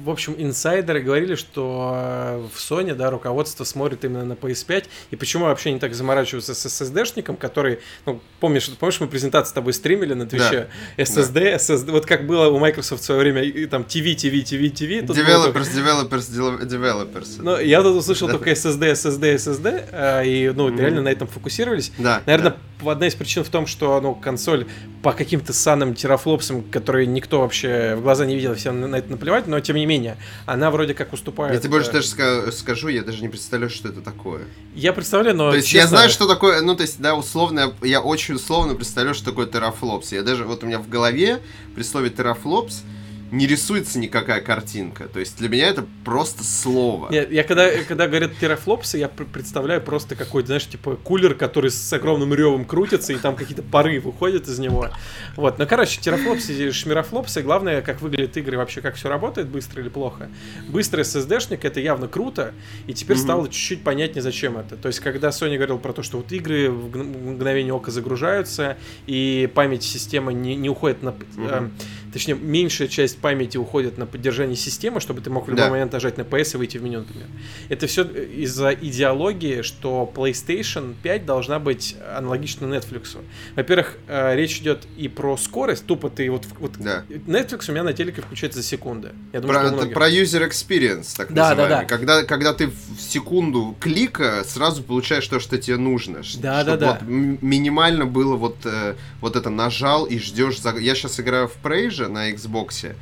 в общем, инсайдеры говорили, что в Sony, да, руководство смотрит именно на PS5. И почему вообще не так заморачиваются с SSD-шником, который, ну, помнишь, помнишь, мы презентацию с тобой стримили на Твиче? Да. SSD, да. SSD, вот как было у Microsoft в свое время, и, там TV, TV, TV, TV. Developers, developers, developers. Ну, я тут услышал только SSD, SSD, SSD, и, ну, mm-hmm. реально на этом фокусировались. Да. Наверное, да. Одна из причин в том, что, ну, консоль по каким-то санным терафлопсам, которые никто вообще в глаза не видел, всем на это наплевать, но, тем не менее, она вроде как уступает. Я тебе больше даже скажу, я даже не представляю, что это такое. Я представляю, но... То есть честно... я знаю, что такое, ну, то есть, да, условно, я очень условно представляю, что такое терафлопс. Я даже, вот у меня в голове при слове терафлопс не рисуется никакая картинка. То есть для меня это просто слово. Нет, я когда, когда говорят терафлопсы, я представляю просто какой-то, знаешь, типа кулер, который с огромным ревом крутится, и там какие-то пары выходят из него. Вот, ну, короче, терафлопсы, шмирофлопсы, главное, как выглядят игры, вообще, как все работает, быстро или плохо. Быстрый SSD-шник, это явно круто, и теперь mm-hmm. стало чуть-чуть понятнее, зачем это. То есть, когда Sony говорил про то, что вот игры в мгновение ока загружаются, и память системы не, не уходит на... Mm-hmm. Точнее, меньшая часть памяти уходит на поддержание системы, чтобы ты мог в любой да. момент нажать на PS и выйти в меню, например. Это все из-за идеологии, что PlayStation 5 должна быть аналогична Netflix. Во-первых, э, речь идет и про скорость, тупо ты вот... вот да. Netflix у меня на телеке включается за секунды. Я думаю, про, многих... про user experience, так да, называемый. Да, да. Когда, когда ты в секунду клика сразу получаешь то, что тебе нужно. Да, да, да. Вот минимально было вот, э, вот это нажал и ждешь... За... Я сейчас играю в Prey на Xbox.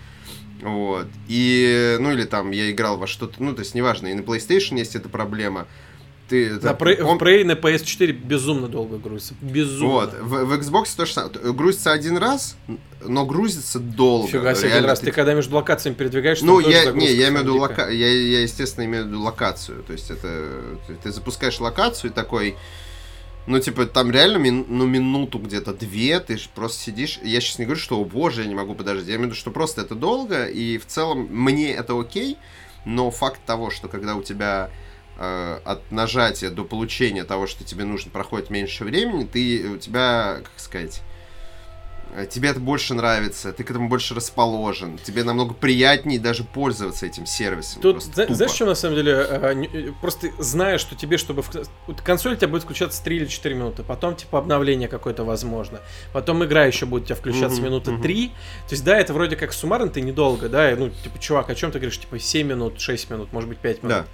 Вот. И, ну или там я играл во что-то, ну то есть неважно, и на PlayStation есть эта проблема. Ты, на Prey, он... В Prey на PS4 безумно долго грузится. Безумно. Вот. В, в Xbox то же самое. Грузится один раз, но грузится долго. Фига себе, один раз. Ты... ты когда между локациями передвигаешься, Ну, я, не, я имею в виду лока... я, я, естественно, имею в виду локацию. То есть это... Ты запускаешь локацию и такой ну, типа, там реально мин, ну, минуту где-то две, ты же просто сидишь. Я сейчас не говорю, что, о боже, я не могу подождать. Я имею в виду, что просто это долго, и в целом мне это окей, но факт того, что когда у тебя э, от нажатия до получения того, что тебе нужно, проходит меньше времени, ты, у тебя, как сказать тебе это больше нравится, ты к этому больше расположен, тебе намного приятнее даже пользоваться этим сервисом. Тут, за, знаешь, что на самом деле, э, э, просто зная, что тебе, чтобы... В... Консоль у тебя будет включаться 3 или 4 минуты, потом, типа, обновление какое-то возможно, потом игра еще будет у тебя включаться uh-huh, минуты uh-huh. 3, то есть, да, это вроде как суммарно ты недолго, да, ну, типа, чувак, о чем ты говоришь, типа, 7 минут, 6 минут, может быть, 5 минут. Да.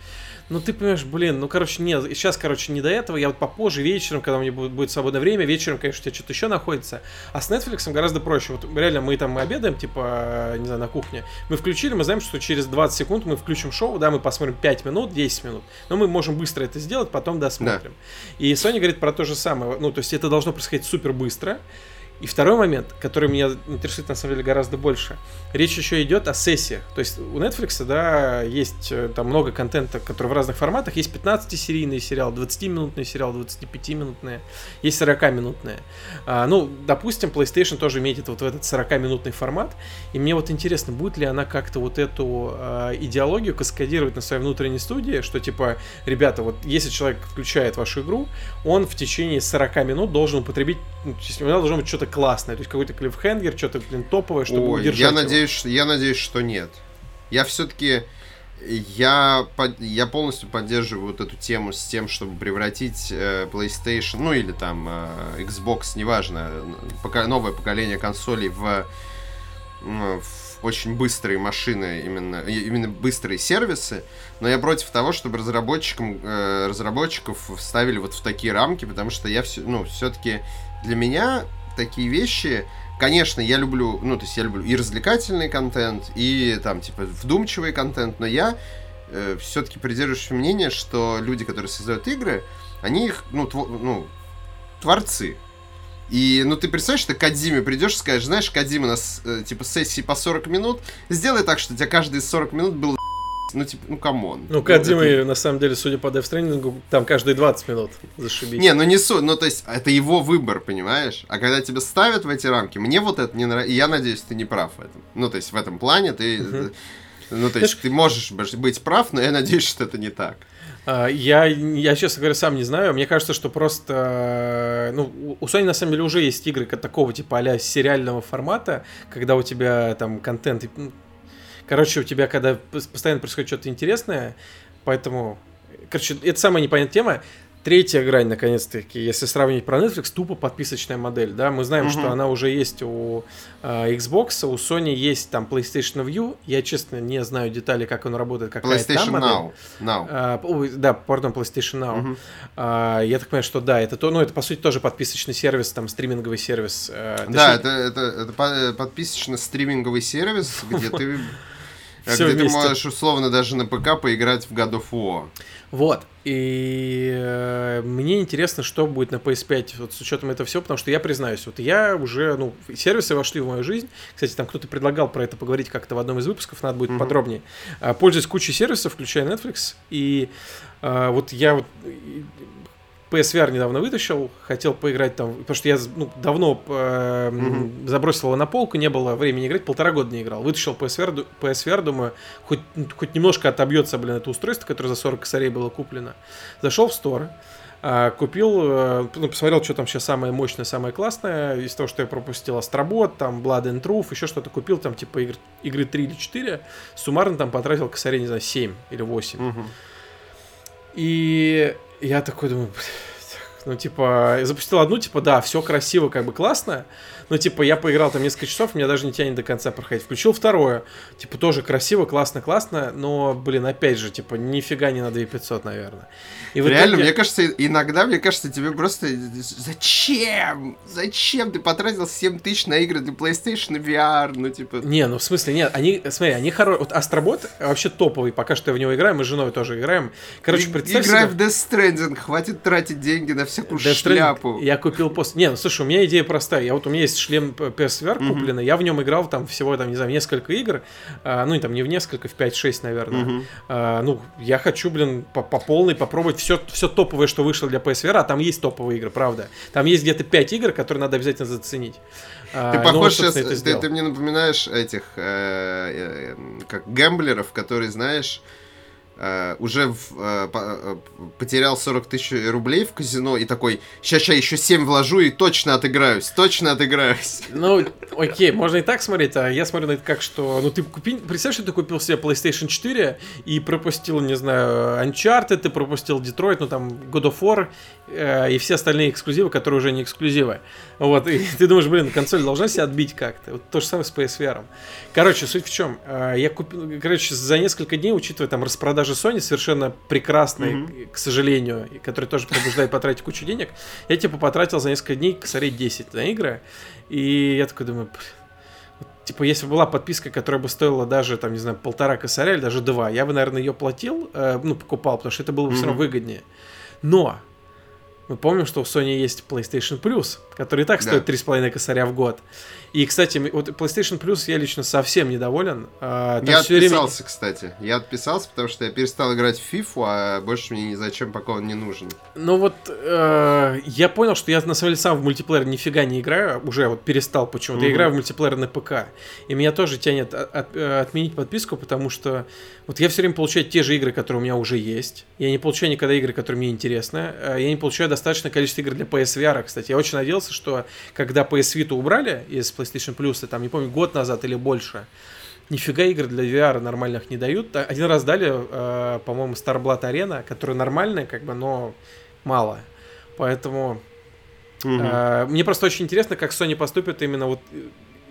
Ну, ты понимаешь, блин, ну, короче, нет, сейчас, короче, не до этого, я вот попозже, вечером, когда у меня будет, будет свободное время, вечером, конечно, у тебя что-то еще находится, а с Netflix гораздо проще. Вот реально мы там мы обедаем, типа, не знаю, на кухне, мы включили, мы знаем, что через 20 секунд мы включим шоу, да, мы посмотрим 5 минут, 10 минут, но мы можем быстро это сделать, потом досмотрим. Да. И Sony говорит про то же самое, ну, то есть это должно происходить супер быстро, и второй момент, который меня интересует на самом деле гораздо больше. Речь еще идет о сессиях. То есть у Netflix, да, есть э, там много контента, который в разных форматах. Есть 15-серийный сериал, 20-минутный сериал, 25-минутные, есть 40-минутные. А, ну, допустим, PlayStation тоже имеет вот в этот 40-минутный формат. И мне вот интересно, будет ли она как-то вот эту а, идеологию каскадировать на своей внутренней студии, что типа, ребята, вот если человек включает вашу игру, он в течение 40 минут должен употребить, ну, у него должно быть что-то классное, то есть какой-то клиффхенгер, что-то, блин, топовое, чтобы Ой, удержать я его. надеюсь, я надеюсь, что нет. Я все-таки я, я полностью поддерживаю вот эту тему с тем, чтобы превратить э, PlayStation, ну или там э, Xbox, неважно, пока, новое поколение консолей в, в очень быстрые машины, именно, именно быстрые сервисы, но я против того, чтобы разработчикам, э, разработчиков вставили вот в такие рамки, потому что я все, ну, все-таки для меня такие вещи, конечно, я люблю, ну, то есть я люблю и развлекательный контент, и там, типа, вдумчивый контент, но я э, все-таки придерживаюсь мнения, что люди, которые создают игры, они их, ну, тво, ну творцы. И, ну, ты представляешь, что Кодзиме придешь и скажешь, знаешь, Кодзима у нас, э, типа, сессии по 40 минут, сделай так, что у тебя каждые 40 минут был ну, типа, ну, come on. Ну, Кодзима, это... на самом деле, судя по Death Stranding, там каждые 20 минут зашибись. Не, ну не суть, ну, то есть, это его выбор, понимаешь? А когда тебя ставят в эти рамки, мне вот это не нравится, и я надеюсь, ты не прав в этом. Ну, то есть, в этом плане ты... э Ну, то есть, ты можешь быть прав, но я надеюсь, что это не так. А, я, я, честно говоря, сам не знаю. Мне кажется, что просто... Ну, у Sony, на самом деле, уже есть игры такого типа а сериального формата, когда у тебя там контент ну, Короче, у тебя, когда постоянно происходит что-то интересное, поэтому... Короче, это самая непонятная тема. Третья грань, наконец-таки, если сравнить про Netflix, тупо подписочная модель, да, мы знаем, uh-huh. что она уже есть у э, Xbox, у Sony есть там PlayStation View, я, честно, не знаю детали, как он работает, какая PlayStation там Now. Now. А, да, пардон, PlayStation Now. Uh-huh. А, я так понимаю, что да, это то, ну, это, по сути, тоже подписочный сервис, там, стриминговый сервис. Э, точнее... Да, это, это, это подписочный стриминговый сервис, где ты Все где вместе. ты можешь условно даже на ПК поиграть в God of War. Вот. И э, мне интересно, что будет на PS5 вот с учетом этого всего, потому что я признаюсь, вот я уже, ну, сервисы вошли в мою жизнь. Кстати, там кто-то предлагал про это поговорить как-то в одном из выпусков, надо будет mm-hmm. подробнее. А, пользуюсь кучей сервисов, включая Netflix, и а, вот я вот PSVR недавно вытащил, хотел поиграть там, потому что я ну, давно э, mm-hmm. забросил его на полку, не было времени играть, полтора года не играл. Вытащил PSVR, PSVR думаю, хоть, хоть немножко отобьется, блин, это устройство, которое за 40 косарей было куплено. Зашел в стор, э, купил, э, ну, посмотрел, что там сейчас самое мощное, самое классное, из того, что я пропустил Астробот, там Blood and Truth, еще что-то купил, там типа игр, игры 3 или 4, суммарно там потратил косарей, не знаю, 7 или 8. Mm-hmm. И я такой думаю, ну, типа, запустил одну, типа, да, все красиво, как бы классно, но, типа, я поиграл там несколько часов, меня даже не тянет до конца проходить. Включил второе, типа, тоже красиво, классно, классно, но, блин, опять же, типа, нифига не на 2500, наверное. И Реально, итоге... мне кажется, иногда, мне кажется, тебе просто... Зачем? Зачем ты потратил 7 тысяч на игры для PlayStation VR? Ну, типа... Не, ну, в смысле, нет, они, смотри, они хорошие. Вот Астробот вообще топовый, пока что я в него играю, мы с женой тоже играем. Короче, представь Играй себе... в Death Stranding, хватит тратить деньги на всякую Death шляпу. Я купил пост... Не, ну, слушай, у меня идея простая. Я вот, у меня есть шлем PSVR mm-hmm. купленный, я в нем играл там всего, там, не знаю, несколько игр, а, ну, там, не в несколько, в 5-6, наверное. Mm-hmm. А, ну, я хочу, блин, по, по полной попробовать все, все топовое, что вышло для PSVR, а там есть топовые игры, правда. Там есть где-то 5 игр, которые надо обязательно заценить. А, ты а, похож ну, сейчас, ты, ты мне напоминаешь этих, э, э, как гэмблеров, которые, знаешь, Uh, уже в, uh, uh, потерял 40 тысяч рублей в казино и такой, сейчас я еще 7 вложу и точно отыграюсь, точно отыграюсь. *laughs* Ну, окей, можно и так смотреть, а я смотрю на это как, что, ну ты купи, представь, что ты купил себе PlayStation 4 и пропустил, не знаю, Uncharted, ты пропустил Detroit, ну там God of War э, и все остальные эксклюзивы, которые уже не эксклюзивы. Вот, и ты думаешь, блин, консоль должна себя отбить как-то. Вот то же самое с PSVR. Короче, суть в чем, э, я купил, короче, за несколько дней, учитывая там распродажу даже Sony совершенно прекрасный, mm-hmm. к сожалению, который тоже побуждает потратить кучу денег, я типа потратил за несколько дней косарей 10 на игры, и я такой думаю, типа, если бы была подписка, которая бы стоила даже, там, не знаю, полтора косаря или даже два, я бы, наверное, ее платил, э, ну, покупал, потому что это было бы mm-hmm. все равно выгоднее. Но мы помним, что у Sony есть PlayStation Plus, который и так стоит да. 3,5 косаря в год. И, кстати, вот PlayStation Plus я лично совсем недоволен. А, я отписался, время... кстати. Я отписался, потому что я перестал играть в FIFA, а больше мне ни зачем пока он не нужен. Ну вот, э, я понял, что я на самом деле сам в мультиплеер нифига не играю, уже вот перестал почему-то. Угу. Я играю в мультиплеер на ПК. И меня тоже тянет от, от, э, отменить подписку, потому что вот я все время получаю те же игры, которые у меня уже есть. Я не получаю никогда игры, которые мне интересны. Э, я не получаю достаточное количество игр для PSVR, кстати. Я очень надеялся, что когда PS Vita убрали из PlayStation Plus, там, не помню, год назад или больше, нифига игр для VR нормальных не дают. Один раз дали, э, по-моему, Starblood Arena, которая нормальная, как бы, но мало. Поэтому угу. э, мне просто очень интересно, как Sony поступит именно вот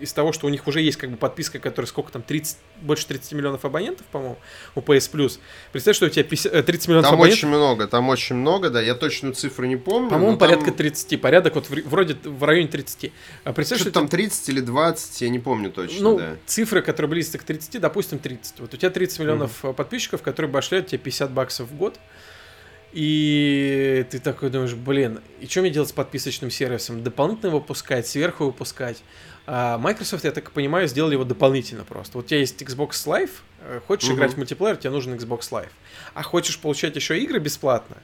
из того, что у них уже есть как бы подписка, которая сколько там, 30, больше 30 миллионов абонентов, по-моему, у PS Plus. Представь, что у тебя 50, 30 э, миллионов там абонентов. Там очень много, там очень много, да, я точную цифру не помню. По-моему, порядка там... 30, порядок вот вроде в районе 30. А представь, что, что там 30 или 20, я не помню точно, ну, да. цифры, которые близятся к 30, допустим, 30. Вот у тебя 30 миллионов mm подписчиков, которые башляют тебе 50 баксов в год. И ты такой думаешь, блин, и что мне делать с подписочным сервисом? Дополнительно выпускать, сверху выпускать? А Microsoft, я так понимаю, сделали его дополнительно просто. Вот у тебя есть Xbox Live, э, хочешь угу. играть в мультиплеер, тебе нужен Xbox Live. А хочешь получать еще игры бесплатно,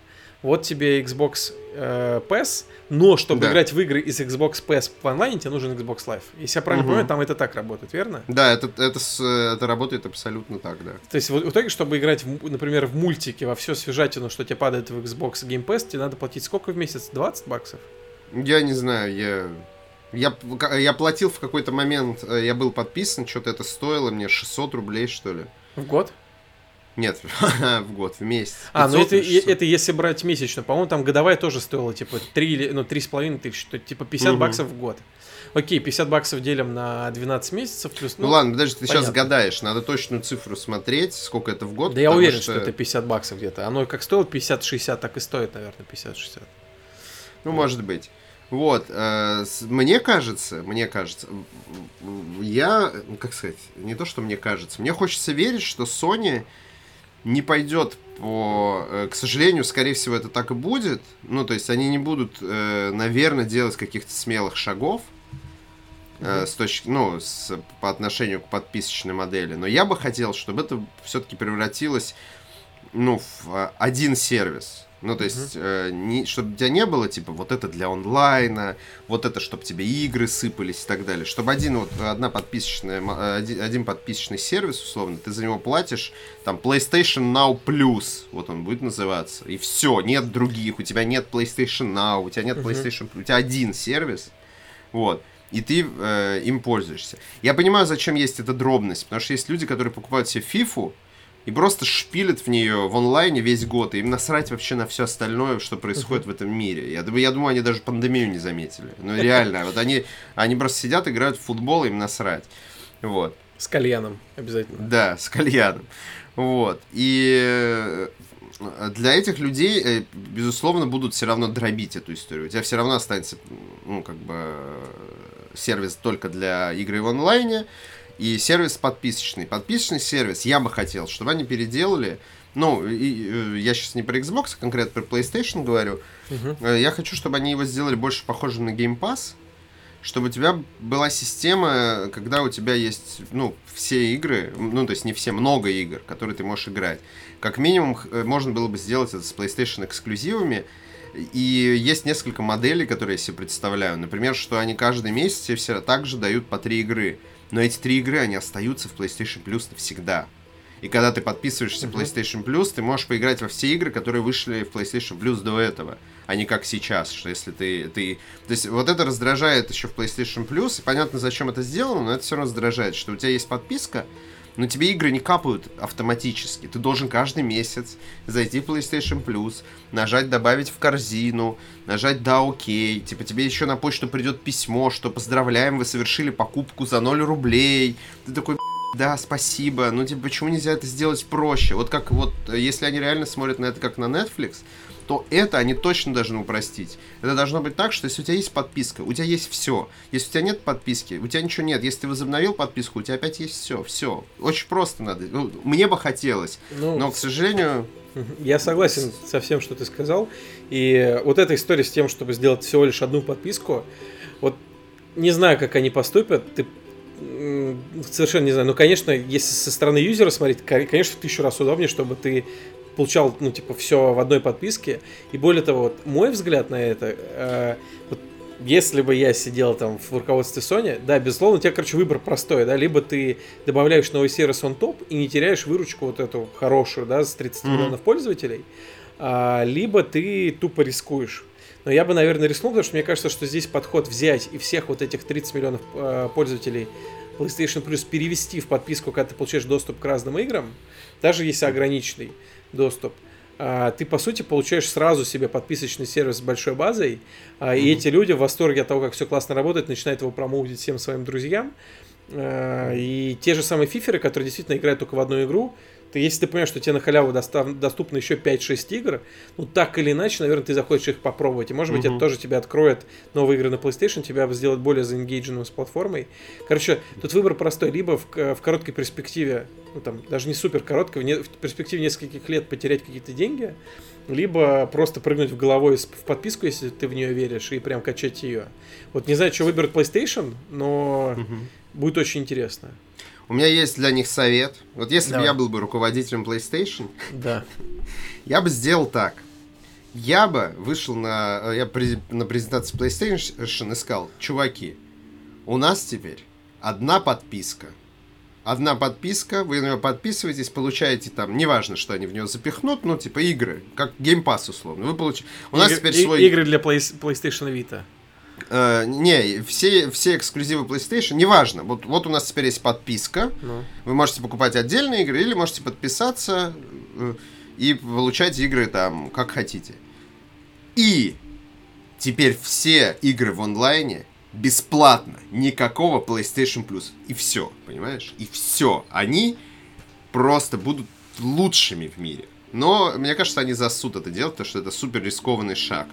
вот тебе Xbox э, PS, но чтобы да. играть в игры из Xbox PS в онлайне, тебе нужен Xbox Live. Если я правильно угу. понимаю, там это так работает, верно? Да, это, это, это работает абсолютно так, да. То есть в, в итоге, чтобы играть, в, например, в мультике во все свежатину, что тебе падает в Xbox Game Pass, тебе надо платить сколько в месяц? 20 баксов? Я не знаю, я я, я платил в какой-то момент, э, я был подписан, что-то это стоило мне 600 рублей, что ли. В год? Нет, *laughs* в год, в месяц. А, ну это, это если брать месячно. По-моему, там годовая тоже стоила, типа, 3 или, ну, 3,5 тысячи, то, типа 50 угу. баксов в год. Окей, 50 баксов делим на 12 месяцев плюс... Ну, ну ладно, подожди, ты понятно. сейчас гадаешь, надо точную цифру смотреть, сколько это в год. Да я уверен, что... что это 50 баксов где-то. Оно как стоило 50-60, так и стоит, наверное, 50-60. Ну, может быть. Вот, э, мне кажется, мне кажется, я, как сказать, не то, что мне кажется, мне хочется верить, что Sony не пойдет по... Э, к сожалению, скорее всего, это так и будет. Ну, то есть они не будут, э, наверное, делать каких-то смелых шагов mm-hmm. с точки, ну, с, по отношению к подписочной модели. Но я бы хотел, чтобы это все-таки превратилось, ну, в один сервис. Ну, то есть, mm-hmm. э, не, чтобы у тебя не было, типа, вот это для онлайна, вот это, чтобы тебе игры сыпались и так далее. Чтобы один, вот, одна подписочная, один, один подписочный сервис, условно, ты за него платишь, там, PlayStation Now Plus, вот он будет называться, и все, нет других, у тебя нет PlayStation Now, у тебя нет PlayStation Plus, у тебя один сервис, вот, и ты э, им пользуешься. Я понимаю, зачем есть эта дробность, потому что есть люди, которые покупают себе FIFA, и просто шпилят в нее в онлайне весь год, и им насрать вообще на все остальное, что происходит uh-huh. в этом мире. Я, я думаю, они даже пандемию не заметили. Ну, реально, вот они, они просто сидят, играют в футбол, им насрать. Вот. С кальяном обязательно. Да, с кальяном. Вот. И э, для этих людей, э, безусловно, будут все равно дробить эту историю. У тебя все равно останется, ну, как бы, сервис только для игры в онлайне, и сервис подписочный. Подписочный сервис я бы хотел, чтобы они переделали. Ну, и, и, я сейчас не про Xbox, а конкретно про PlayStation говорю. Uh-huh. Я хочу, чтобы они его сделали больше похожим на Game Pass. Чтобы у тебя была система, когда у тебя есть, ну, все игры, ну, то есть не все, много игр, которые ты можешь играть. Как минимум, э, можно было бы сделать это с PlayStation эксклюзивами, и есть несколько моделей, которые я себе представляю. Например, что они каждый месяц все также дают по три игры. Но эти три игры, они остаются в PlayStation Plus навсегда. И когда ты подписываешься в PlayStation Plus, ты можешь поиграть во все игры, которые вышли в PlayStation Plus до этого, а не как сейчас, что если ты, ты... То есть вот это раздражает еще в PlayStation Plus, и понятно, зачем это сделано, но это все равно раздражает, что у тебя есть подписка, но тебе игры не капают автоматически. Ты должен каждый месяц зайти в PlayStation Plus, нажать «Добавить в корзину», нажать «Да, окей». Типа тебе еще на почту придет письмо, что «Поздравляем, вы совершили покупку за 0 рублей». Ты такой да, спасибо. Ну, типа, почему нельзя это сделать проще? Вот как вот, если они реально смотрят на это как на Netflix, то это они точно должны упростить. Это должно быть так, что если у тебя есть подписка, у тебя есть все. Если у тебя нет подписки, у тебя ничего нет. Если ты возобновил подписку, у тебя опять есть все. Все. Очень просто надо. Ну, мне бы хотелось. Ну, но, к сожалению... *laughs* Я согласен со всем, что ты сказал. И вот эта история с тем, чтобы сделать всего лишь одну подписку, вот не знаю, как они поступят. Ты совершенно не знаю. Но, конечно, если со стороны юзера смотреть, конечно, в тысячу раз удобнее, чтобы ты получал, ну, типа, все в одной подписке. И более того, вот мой взгляд на это, э, вот, если бы я сидел там в руководстве Sony, да, безусловно, у тебя, короче, выбор простой, да, либо ты добавляешь новый сервис on топ и не теряешь выручку вот эту хорошую, да, с 30 mm-hmm. миллионов пользователей, а, либо ты тупо рискуешь. Но я бы, наверное, рискнул, потому что мне кажется, что здесь подход взять и всех вот этих 30 миллионов э, пользователей PlayStation Plus перевести в подписку, когда ты получаешь доступ к разным играм, даже если ограниченный, доступ, а, ты, по сути, получаешь сразу себе подписочный сервис с большой базой, mm-hmm. и эти люди в восторге от того, как все классно работает, начинают его промоутить всем своим друзьям. А, и те же самые фиферы, которые действительно играют только в одну игру, ты, если ты понимаешь, что тебе на халяву достав, доступно еще 5-6 игр, ну так или иначе, наверное, ты захочешь их попробовать. И может быть, это тоже тебе откроет новые игры на PlayStation, тебя сделать более заингейдженным с платформой. Короче, тут выбор простой. Либо в, в короткой перспективе, ну там, даже не супер короткой, в, не, в перспективе нескольких лет потерять какие-то деньги, либо просто прыгнуть в головой в подписку, если ты в нее веришь, и прям качать ее. Вот не знаю, что выберет PlayStation, но uh-huh. будет очень интересно. У меня есть для них совет. Вот если бы я был бы руководителем PlayStation, да. *laughs* я бы сделал так. Я бы вышел на, я на презентации PlayStation и сказал, чуваки, у нас теперь одна подписка. Одна подписка, вы на нее подписываетесь, получаете там, неважно, что они в нее запихнут, ну, типа игры, как Game Pass условно. Вы получаете... У нас теперь свой... Игры для PlayStation Vita. Uh, не, все, все эксклюзивы PlayStation, неважно. Вот, вот у нас теперь есть подписка. Ну. Вы можете покупать отдельные игры или можете подписаться uh, и получать игры там, как хотите. И теперь все игры в онлайне бесплатно. Никакого PlayStation Plus. И все, понимаешь? И все. Они просто будут лучшими в мире. Но мне кажется, они засуд это делать, потому что это супер рискованный шаг.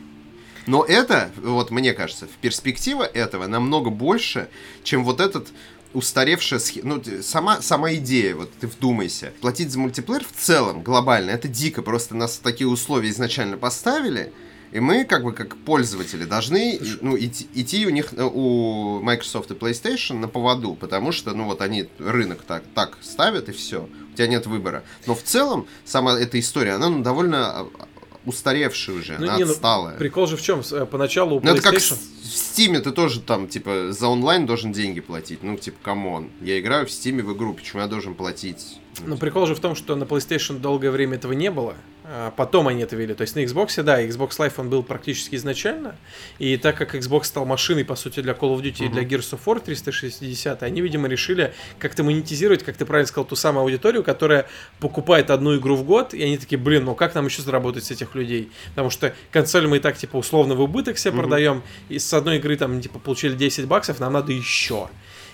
Но это, вот мне кажется, в перспектива этого намного больше, чем вот этот устаревшая схема. Ну, сама, сама идея, вот ты вдумайся. Платить за мультиплеер в целом, глобально, это дико. Просто нас такие условия изначально поставили. И мы, как бы, как пользователи, должны ну, идти, идти у них, у Microsoft и PlayStation на поводу, потому что, ну, вот они рынок так, так ставят, и все. У тебя нет выбора. Но в целом, сама эта история, она ну, довольно а, устаревшая уже, ну, она не, отсталая. Ну, прикол же в чем? Э, поначалу у PlayStation... Ну, это как в Steam ты тоже там, типа, за онлайн должен деньги платить. Ну, типа, come on. Я играю в Steam в игру, почему я должен платить? Ну, прикол же в том, что на PlayStation долгое время этого не было. А потом они это ввели. То есть на Xbox, да, Xbox Live он был практически изначально. И так как Xbox стал машиной, по сути, для Call of Duty uh-huh. и для Gears of War 360, они, видимо, решили как-то монетизировать, как ты правильно сказал, ту самую аудиторию, которая покупает одну игру в год, и они такие, блин, ну как нам еще заработать с этих людей? Потому что консоль мы и так, типа, условно в убыток себе uh-huh. продаем, и с одной игры там, типа, получили 10 баксов, нам надо еще.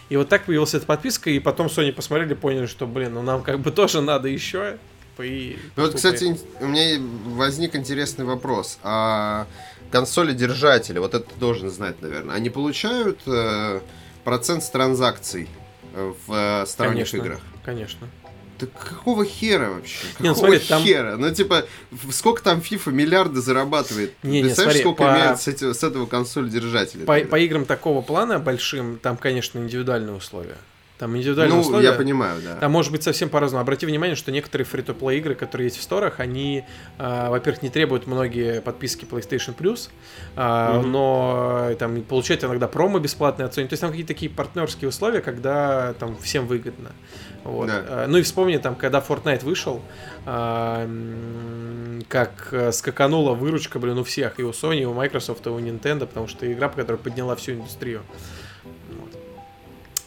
И вот так появилась эта подписка, и потом Sony посмотрели, поняли, что, блин, ну нам как бы тоже надо еще. И ну вот, кстати, у меня возник интересный вопрос. А консоли-держатели, вот это ты должен знать, наверное, они получают э, процент с транзакций в э, сторонних конечно, играх? Конечно. Да какого хера вообще? Какого не, ну, смотри, хера? Там... Ну, типа, сколько там FIFA миллиарды зарабатывает? Не, не, смотри, сколько по... имеют с, этим, с этого консоль держателя? По, по играм такого плана большим, там, конечно, индивидуальные условия. Там индивидуальные ну, условия. я понимаю, да. Там может быть совсем по-разному. Обрати внимание, что некоторые фри то игры, которые есть в сторах, они, э, во-первых, не требуют многие подписки PlayStation Plus, э, mm-hmm. но э, там получают иногда промо бесплатные от Sony. То есть там какие-то такие партнерские условия, когда там всем выгодно. Вот. Да. Э, ну и вспомни, там, когда Fortnite вышел, э, как скаканула выручка, блин, у всех, и у Sony, и у Microsoft, и у Nintendo, потому что игра, которая подняла всю индустрию. Вот.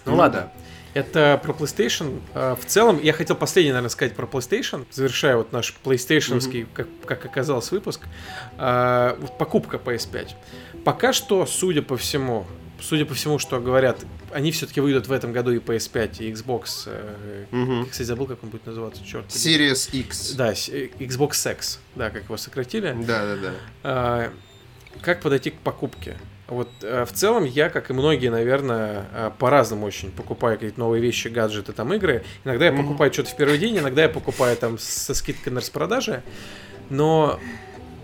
Ну, ну ладно. Да. Это про PlayStation. А, в целом, я хотел последний, наверное, сказать про PlayStation, завершая вот наш PlayStation, mm-hmm. как, как оказалось, выпуск. А, покупка PS5. Пока что, судя по всему, судя по всему, что говорят, они все-таки выйдут в этом году и PS5, и Xbox. Угу. Я, кстати, забыл, как он будет называться, черт. Series X. Да, э, Xbox X, да, как его сократили. Да, да, да. Как подойти к покупке? Вот э, в целом я, как и многие, наверное, э, по-разному очень покупаю какие-то новые вещи, гаджеты, там игры. Иногда я mm-hmm. покупаю что-то в первый день, иногда я покупаю там со скидкой на распродаже. Но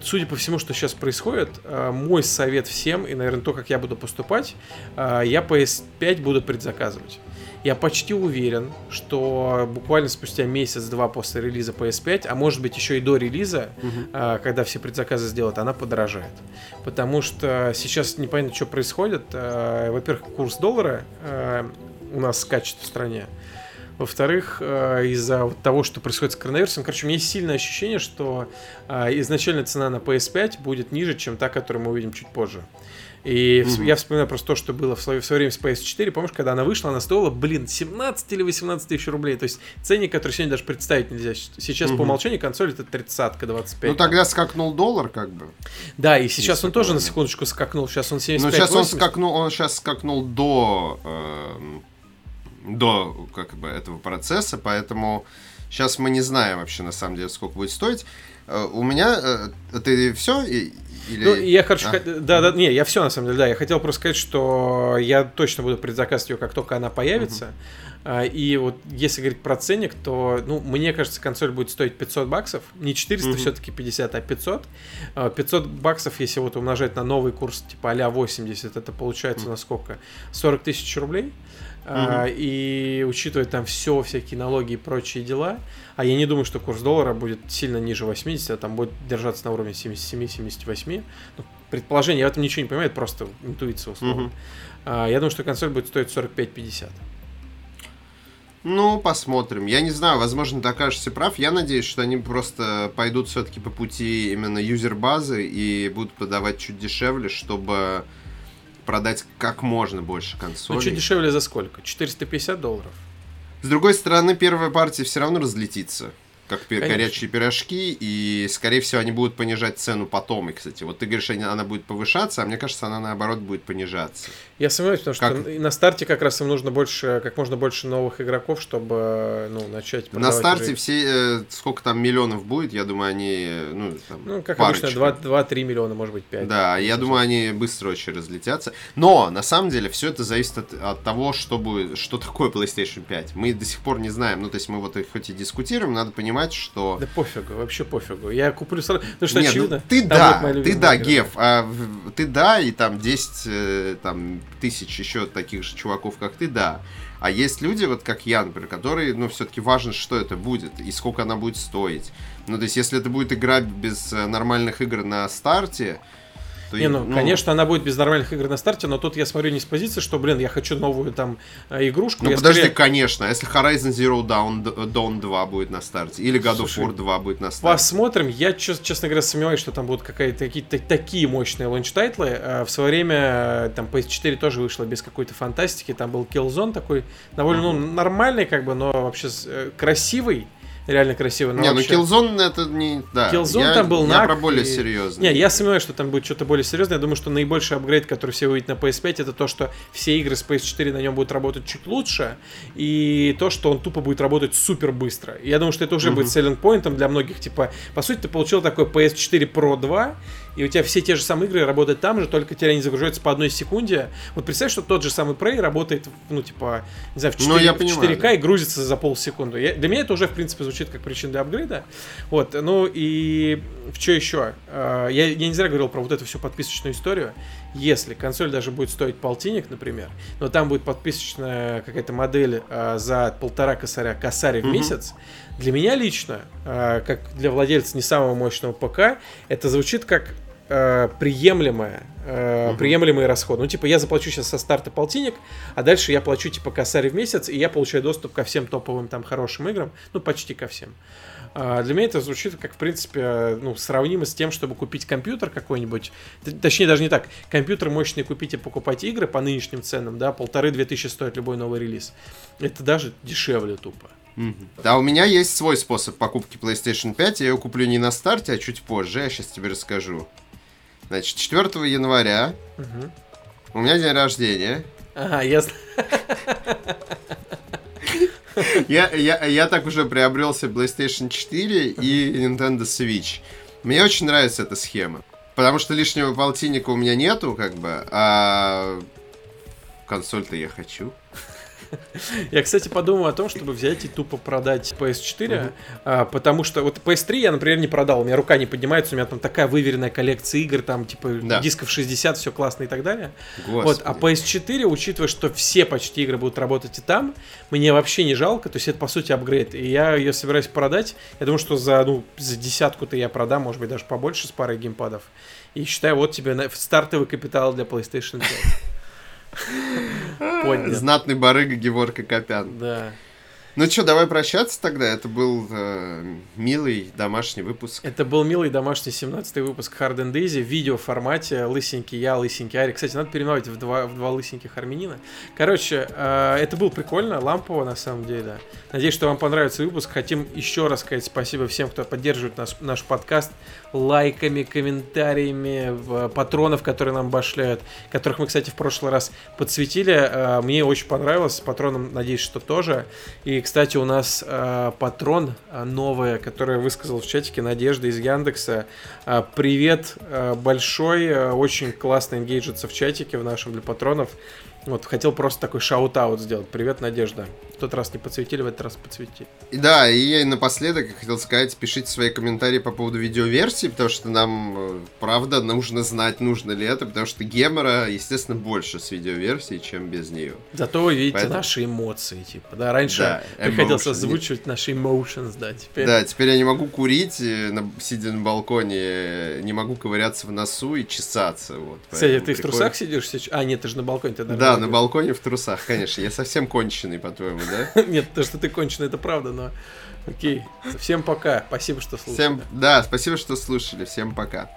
судя по всему, что сейчас происходит, э, мой совет всем, и, наверное, то, как я буду поступать, я PS5 буду предзаказывать. Я почти уверен, что буквально спустя месяц-два после релиза PS5, а может быть еще и до релиза, угу. когда все предзаказы сделают, она подорожает. Потому что сейчас непонятно, что происходит. А, во-первых, курс доллара а, у нас скачет в стране. Во-вторых, из-за того, что происходит с коронавирусом, короче, у меня есть сильное ощущение, что изначальная цена на PS5 будет ниже, чем та, которую мы увидим чуть позже. И угу. я вспоминаю просто то, что было в свое, в свое время с PS4. Помнишь, когда она вышла, она стоила, блин, 17 или 18 тысяч рублей. То есть ценник, который сегодня даже представить нельзя. Сейчас угу. по умолчанию консоль это 30 25 Ну тогда скакнул доллар, как бы. Да, и сейчас Если он тоже на секундочку скакнул. Сейчас он 75 Ну сейчас он скакнул, он сейчас скакнул до, э, до как бы этого процесса, поэтому сейчас мы не знаем вообще на самом деле, сколько будет стоить. Э, у меня, э, ты все, или... Ну, я хочу... А? Да, да, не, я все на самом деле, да. Я хотел просто сказать, что я точно буду предзаказывать ее, как только она появится. Uh-huh. И вот если говорить про ценник, то, ну, мне кажется, консоль будет стоить 500 баксов. Не 400 uh-huh. все-таки 50, а 500. 500 а, баксов, если вот умножать на новый курс, типа а 80, это получается uh-huh. на сколько? 40 тысяч рублей. А, и учитывая там все, всякие налоги и прочие дела, а я не думаю, что курс доллара будет сильно ниже 80, а там будет держаться на уровне 77-78. Ну, предположение, я в этом ничего не понимаю, это просто интуиция условно. Угу. А, я думаю, что консоль будет стоить 45-50. Ну, посмотрим. Я не знаю, возможно, ты окажешься прав. Я надеюсь, что они просто пойдут все-таки по пути именно юзер-базы и будут продавать чуть дешевле, чтобы продать как можно больше консолей. Ну, чуть дешевле за сколько? 450 долларов? С другой стороны, первая партия все равно разлетится. Как пи- горячие пирожки, и, скорее всего, они будут понижать цену потом. И, кстати, вот ты говоришь, она будет повышаться, а мне кажется, она, наоборот, будет понижаться. Я сомневаюсь, потому что как... на старте как раз им нужно больше, как можно больше новых игроков, чтобы, ну, начать На старте уже... все, э, сколько там миллионов будет, я думаю, они, ну, там, Ну, как парочка. обычно, 2-3 миллиона, может быть, 5. Да, я думаю, они быстро очень разлетятся. Но, на самом деле, все это зависит от, от того, что будет, что такое PlayStation 5. Мы до сих пор не знаем, ну, то есть мы вот хоть и дискутируем, надо понимать, что... Да пофигу, вообще пофигу. Я куплю сразу, потому что Нет, ну, очевидно... Ну, ты да, ты да, Геф, а, ты да, и там 10 э, там, тысяч еще таких же чуваков, как ты, да. А есть люди, вот как я, например, которые, ну, все-таки важно, что это будет и сколько она будет стоить. Ну, то есть, если это будет игра без э, нормальных игр на старте, что... Не, ну, ну, конечно, она будет без нормальных игр на старте, но тут я смотрю не с позиции, что, блин, я хочу новую там э, игрушку. Ну, подожди, скорее... конечно, если Horizon Zero Dawn, Dawn 2 будет на старте, или God Слушай, of War 2 будет на старте. Посмотрим. Я, честно говоря, сомневаюсь, что там будут какие-то какие-то такие мощные launch title ы. Э, в свое время э, там PS4 тоже вышла без какой-то фантастики. Там был Killzone такой, довольно ну, нормальный, как бы, но вообще красивый реально красиво. Но не, ну, вообще... ну Killzone это не... Да, Killzone я, там был Я про более и... серьезный. Не, я сомневаюсь, что там будет что-то более серьезное. Я думаю, что наибольший апгрейд, который все увидят на PS5, это то, что все игры с PS4 на нем будут работать чуть лучше, и то, что он тупо будет работать супер быстро. я думаю, что это уже uh-huh. будет селлинг поинтом для многих. Типа, по сути, ты получил такой PS4 Pro 2, и у тебя все те же самые игры работают там же, только теперь они загружаются по одной секунде. Вот представь, что тот же самый Prey работает, ну, типа, не знаю, в 4, ну, я понимаю, 4К да. и грузится за полсекунды. Я, для меня это уже, в принципе, звучит как причина для апгрейда. Вот, ну и в что еще? А, я, я не зря говорил про вот эту всю подписочную историю. Если консоль даже будет стоить полтинник, например, но там будет подписочная какая-то модель а, за полтора косаря, косаря в mm-hmm. месяц, для меня лично, а, как для владельца не самого мощного ПК, это звучит как э, приемлемое, э, угу. приемлемый расход. Ну, типа, я заплачу сейчас со старта полтинник, а дальше я плачу, типа, косарь в месяц, и я получаю доступ ко всем топовым там хорошим играм, ну, почти ко всем. А для меня это звучит как, в принципе, ну, сравнимо с тем, чтобы купить компьютер какой-нибудь. Точнее, даже не так. Компьютер мощный купить и покупать игры по нынешним ценам, да, полторы-две тысячи стоит любой новый релиз. Это даже дешевле тупо. Да, у меня есть свой способ покупки PlayStation 5. Я ее куплю не на старте, а чуть позже. Я сейчас тебе расскажу. Значит, 4 января угу. у меня день рождения. Ага, ясно. *laughs* Я, я, я так уже приобрел себе PlayStation 4 и Nintendo Switch. Мне очень нравится эта схема. Потому что лишнего полтинника у меня нету, как бы, а консоль-то я хочу. Я, кстати, подумал о том, чтобы взять и тупо продать PS4, а, потому что вот PS3 я, например, не продал, у меня рука не поднимается, у меня там такая выверенная коллекция игр, там типа да. дисков 60, все классно и так далее. Вот, а PS4, учитывая, что все почти игры будут работать и там, мне вообще не жалко, то есть это по сути апгрейд, и я ее собираюсь продать, я думаю, что за, ну, за десятку-то я продам, может быть, даже побольше с парой геймпадов. И считаю, вот тебе стартовый капитал для PlayStation 5. *laughs* Поднят. Знатный барыга Геворка Копян. Да. Ну что, давай прощаться тогда. Это был э, милый домашний выпуск. Это был милый домашний 17-й выпуск Hard and Easy в видеоформате. Лысенький я, лысенький Арик. Кстати, надо переименовать в два, в два лысеньких армянина. Короче, э, это было прикольно, лампово на самом деле. Надеюсь, что вам понравится выпуск. Хотим еще раз сказать спасибо всем, кто поддерживает наш, наш подкаст лайками, комментариями, патронов, которые нам башляют, которых мы, кстати, в прошлый раз подсветили. Э, мне очень понравилось, патроном, надеюсь, что тоже. И, кстати, у нас э, патрон э, новая, которая высказал в чатике Надежда из Яндекса. Привет большой, очень классно энгейджится в чатике в нашем для патронов. Вот, хотел просто такой shout-out сделать. Привет, Надежда. В тот раз не подсветили, в этот раз подсветили. И да, и я напоследок хотел сказать, пишите свои комментарии по поводу видеоверсии, потому что нам, э, правда, нужно знать, нужно ли это, потому что гемора, естественно, больше с видеоверсией, чем без нее. Зато вы видите Поэтому... наши эмоции, типа, да, раньше да, *laughs* приходилось озвучивать наши emotions, да, теперь... Да, теперь я не могу курить, э, сидя на балконе, не могу ковыряться в носу и чесаться, вот. Кстати, ты приходит... в трусах сидишь сейчас? А, нет, ты же на балконе, ты, Да, на балконе в трусах, конечно. Я совсем конченый, по-твоему, да? *laughs* Нет, то, что ты конченый, это правда, но... Окей. Всем пока. Спасибо, что слушали. Всем, да, спасибо, что слушали. Всем пока.